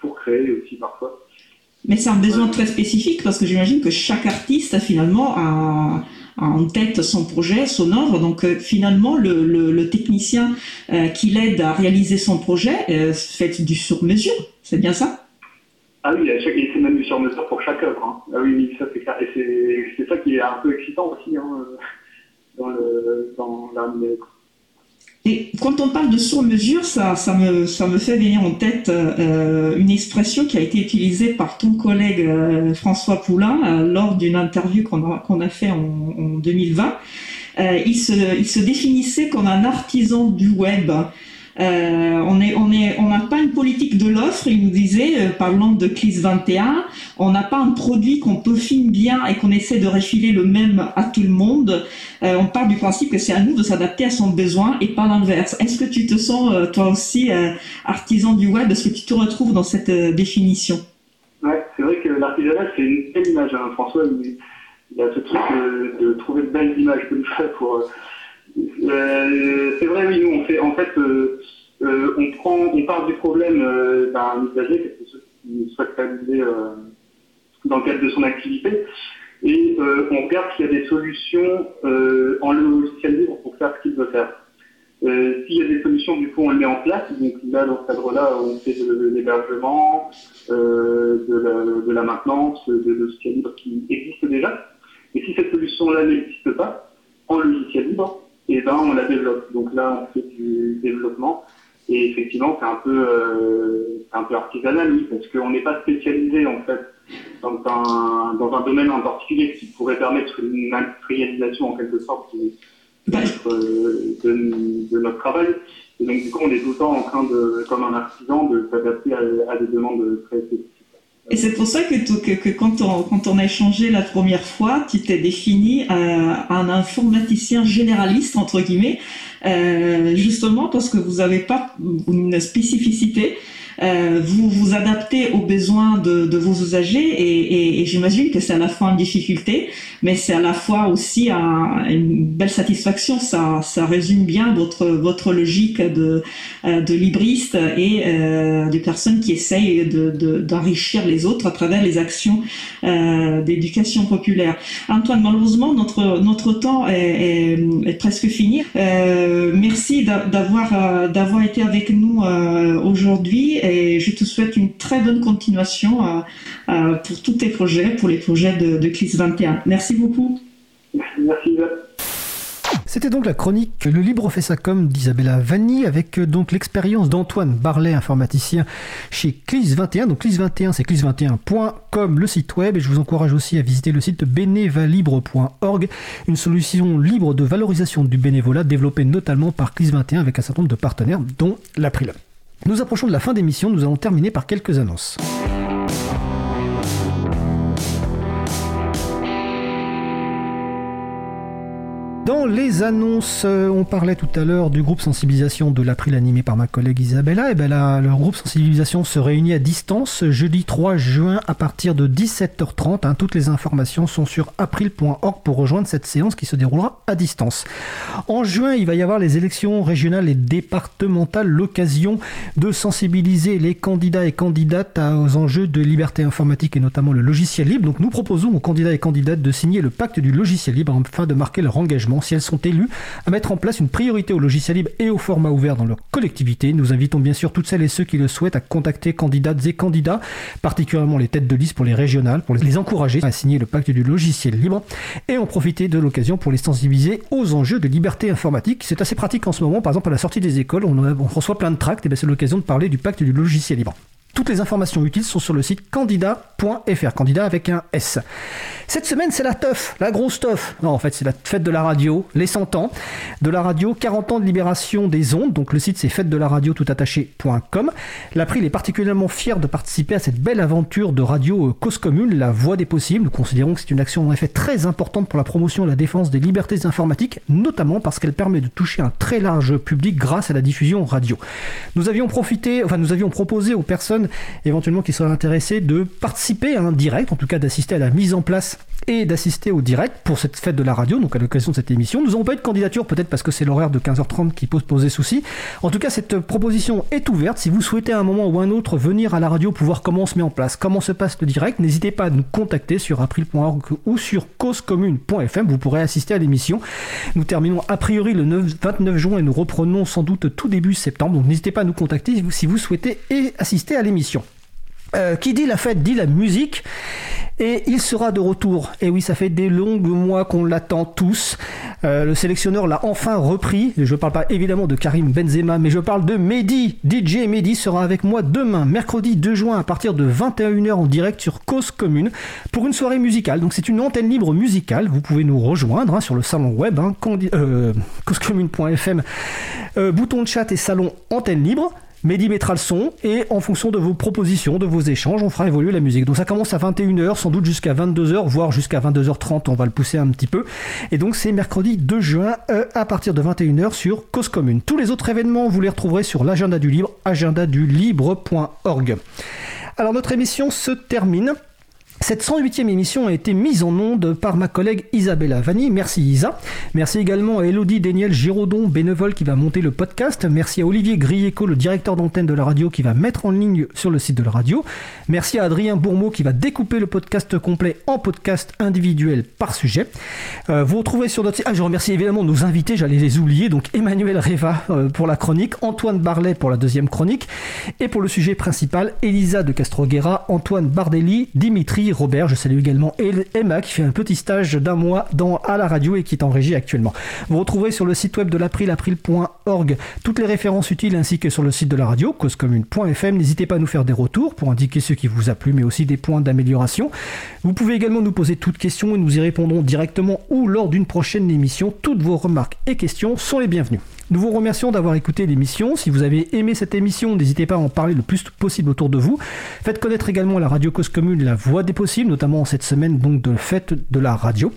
pour, créer aussi parfois. Mais c'est un besoin très spécifique parce que j'imagine que chaque artiste finalement a, a, en tête son projet, son œuvre. Donc euh, finalement, le, le, le technicien euh, qui l'aide à réaliser son projet euh, fait du sur-mesure. C'est bien ça? Ah oui, c'est même du sur-mesure pour chaque œuvre. Hein. Ah oui, ça c'est clair. Et c'est ça qui est un peu excitant aussi. Hein dans, le, numérique. Et quand on parle de sur-mesure, ça, ça, me, ça me fait venir en tête euh, une expression qui a été utilisée par ton collègue euh, François Poulain euh, lors d'une interview qu'on a, qu'on a fait en, en 2020. Euh, il, se, il se définissait comme un artisan du web. Euh, on n'a pas une politique de l'offre. Il nous disait, euh, parlant de CLIS 21, on n'a pas un produit qu'on peaufine bien et qu'on essaie de refiler le même à tout le monde. Euh, on part du principe que c'est à nous de s'adapter à son besoin et pas l'inverse. Est-ce que tu te sens euh, toi aussi artisan du web? Est-ce que tu te retrouves dans cette définition? Ouais, c'est vrai que l'artisanat c'est une belle image. Hein. François, il, il, a ce truc de, de trouver de belles images comme ça pour euh, c'est vrai, oui, nous, on fait, en fait, euh, euh, on prend, on part du problème d'un usager, quelque chose qui souhaite réaliser dans le cadre de son activité. et euh, on regarde s'il y a des solutions euh, en logiciel libre pour faire ce qu'il veut faire. Euh, s'il y a des solutions, du coup, on le met en place. Donc là, dans ce cadre-là, on fait de, l'hébergement, euh, de, la, de, la, maintenance, de logiciels libres qui existent déjà. Et si cette solution-là n'existe pas, en logiciel libre, et ben on la développe. Donc là, on fait du développement. Et effectivement, c'est un peu, euh, un peu artisanal, oui, parce qu'on n'est pas spécialisé en fait dans un, dans un domaine en particulier qui pourrait permettre une industrialisation en quelque sorte de, bah, de, de, notre travail. Et donc du coup, on est tout le temps en train de, comme un artisan, de s'adapter à, à, des demandes très spécifiques. Et c'est pour ça que, quand, on, a échangé la première fois, tu t'es défini un informaticien généraliste, entre guillemets, euh, justement parce que vous n'avez pas une spécificité. Euh, vous vous adaptez aux besoins de, de vos usagers et, et, et j'imagine que c'est à la fois une difficulté, mais c'est à la fois aussi un, une belle satisfaction. Ça, ça résume bien votre votre logique de euh, de libriste et euh, de personnes qui essayent de d'enrichir les autres à travers les actions euh, d'éducation populaire. Antoine, malheureusement notre notre temps est, est, est presque fini. Euh, merci d'avoir euh, d'avoir été avec nous aujourd'hui et je te souhaite une très bonne continuation euh, euh, pour tous tes projets, pour les projets de, de CLIS 21. Merci beaucoup. Merci. C'était donc la chronique Le Libre fait sa com d'Isabella Vanni avec euh, donc l'expérience d'Antoine Barlet, informaticien chez CLIS21. Donc CLIS21, c'est clis21.com, le site web. Et je vous encourage aussi à visiter le site bénévalibre.org, une solution libre de valorisation du bénévolat développée notamment par CLIS21 avec un certain nombre de partenaires, dont l'April. Nous approchons de la fin d'émission, nous allons terminer par quelques annonces. Dans les annonces, euh, on parlait tout à l'heure du groupe sensibilisation de l'April animé par ma collègue Isabella. Et ben là, le groupe sensibilisation se réunit à distance jeudi 3 juin à partir de 17h30. Hein. Toutes les informations sont sur april.org pour rejoindre cette séance qui se déroulera à distance. En juin, il va y avoir les élections régionales et départementales, l'occasion de sensibiliser les candidats et candidates aux enjeux de liberté informatique et notamment le logiciel libre. Donc nous proposons aux candidats et candidates de signer le pacte du logiciel libre afin de marquer leur engagement si elles sont élues, à mettre en place une priorité au logiciel libre et au format ouvert dans leur collectivité. Nous invitons bien sûr toutes celles et ceux qui le souhaitent à contacter candidates et candidats, particulièrement les têtes de liste pour les régionales, pour les encourager à signer le pacte du logiciel libre et en profiter de l'occasion pour les sensibiliser aux enjeux de liberté informatique. C'est assez pratique en ce moment, par exemple à la sortie des écoles, on, reçoit plein de tracts, et bien c'est l'occasion de parler du pacte du logiciel libre. Toutes les informations utiles sont sur le site candidat.fr, candidat avec un S. Cette semaine, c'est la teuf, la grosse teuf. Non, en fait, c'est la fête de la radio, les 100 ans de la radio, 40 ans de libération des ondes. Donc le site, c'est fête de la radio toutattaché.com. L'April est particulièrement fier de participer à cette belle aventure de radio euh, cause commune, la voix des possibles. Nous considérons que c'est une action en effet très importante pour la promotion et la défense des libertés informatiques, notamment parce qu'elle permet de toucher un très large public grâce à la diffusion radio. Nous avions profité, enfin, nous avions proposé aux personnes éventuellement qui seraient intéressés de participer à un direct, en tout cas d'assister à la mise en place et d'assister au direct pour cette fête de la radio, donc à l'occasion de cette émission. Nous n'avons pas eu de candidature, peut-être parce que c'est l'horaire de 15h30 qui pose poser souci. En tout cas, cette proposition est ouverte. Si vous souhaitez à un moment ou un autre venir à la radio pour voir comment on se met en place, comment se passe le direct, n'hésitez pas à nous contacter sur april.org ou sur causecommune.fm. Vous pourrez assister à l'émission. Nous terminons a priori le 29 juin et nous reprenons sans doute tout début septembre. Donc n'hésitez pas à nous contacter si vous souhaitez assister à l'émission. Euh, qui dit la fête dit la musique et il sera de retour. Et oui, ça fait des longues mois qu'on l'attend tous. Euh, le sélectionneur l'a enfin repris. Je ne parle pas évidemment de Karim Benzema, mais je parle de Mehdi. DJ Mehdi sera avec moi demain, mercredi 2 juin, à partir de 21h en direct sur Cause Commune pour une soirée musicale. Donc c'est une antenne libre musicale. Vous pouvez nous rejoindre hein, sur le salon web, hein, euh, causecommune.fm, bouton de chat et salon antenne libre. Mehdi mettra le son et en fonction de vos propositions, de vos échanges, on fera évoluer la musique. Donc ça commence à 21h, sans doute jusqu'à 22h, voire jusqu'à 22h30, on va le pousser un petit peu. Et donc c'est mercredi 2 juin euh, à partir de 21h sur Cause Commune. Tous les autres événements, vous les retrouverez sur l'agenda du libre, agendadulibre.org. Alors notre émission se termine. Cette 108e émission a été mise en onde par ma collègue Isabella Vanni. Merci Isa. Merci également à Elodie Daniel Giraudon, bénévole qui va monter le podcast. Merci à Olivier Grieco, le directeur d'antenne de la radio qui va mettre en ligne sur le site de la radio. Merci à Adrien Bourmeau qui va découper le podcast complet en podcast individuel par sujet. Euh, vous retrouvez sur notre site... Ah, je remercie évidemment nos invités, j'allais les oublier. Donc Emmanuel Reva euh, pour la chronique, Antoine Barlet pour la deuxième chronique. Et pour le sujet principal, Elisa de Castroguera, Antoine Bardelli, Dimitri Robert. Je salue également Emma qui fait un petit stage d'un mois dans, à la radio et qui est en régie actuellement. Vous retrouverez sur le site web de l'April, april.org, toutes les références utiles ainsi que sur le site de la radio, causecommune.fm. N'hésitez pas à nous faire des retours pour indiquer ce qui vous a plu, mais aussi des points d'amélioration. Vous pouvez également nous poser toutes questions et nous y répondrons directement ou lors d'une prochaine émission. Toutes vos remarques et questions sont les bienvenues. Nous vous remercions d'avoir écouté l'émission. Si vous avez aimé cette émission, n'hésitez pas à en parler le plus possible autour de vous. Faites connaître également la radio Cause Commune, la voix des possibles, notamment en cette semaine donc de fête de la radio.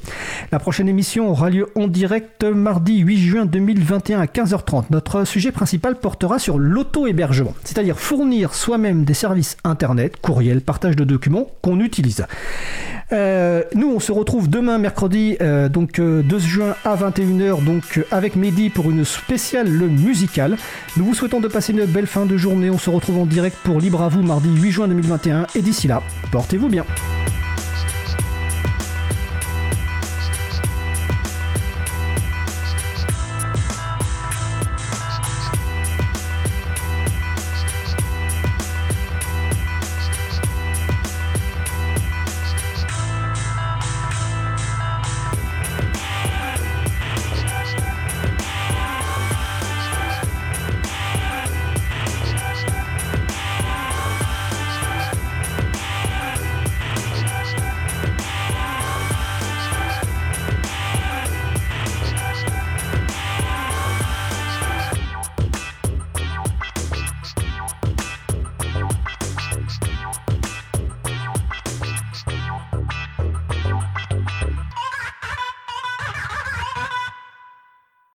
La prochaine émission aura lieu en direct mardi 8 juin 2021 à 15h30. Notre sujet principal portera sur l'auto-hébergement, c'est-à-dire fournir soi-même des services internet, courriel, partage de documents qu'on utilise. Euh, nous, on se retrouve demain, mercredi, euh, donc 2 euh, juin à 21h, donc avec Mehdi pour une spéciale musicale. Nous vous souhaitons de passer une belle fin de journée. On se retrouve en direct pour Libre à vous mardi 8 juin 2021. Et d'ici là, portez-vous bien.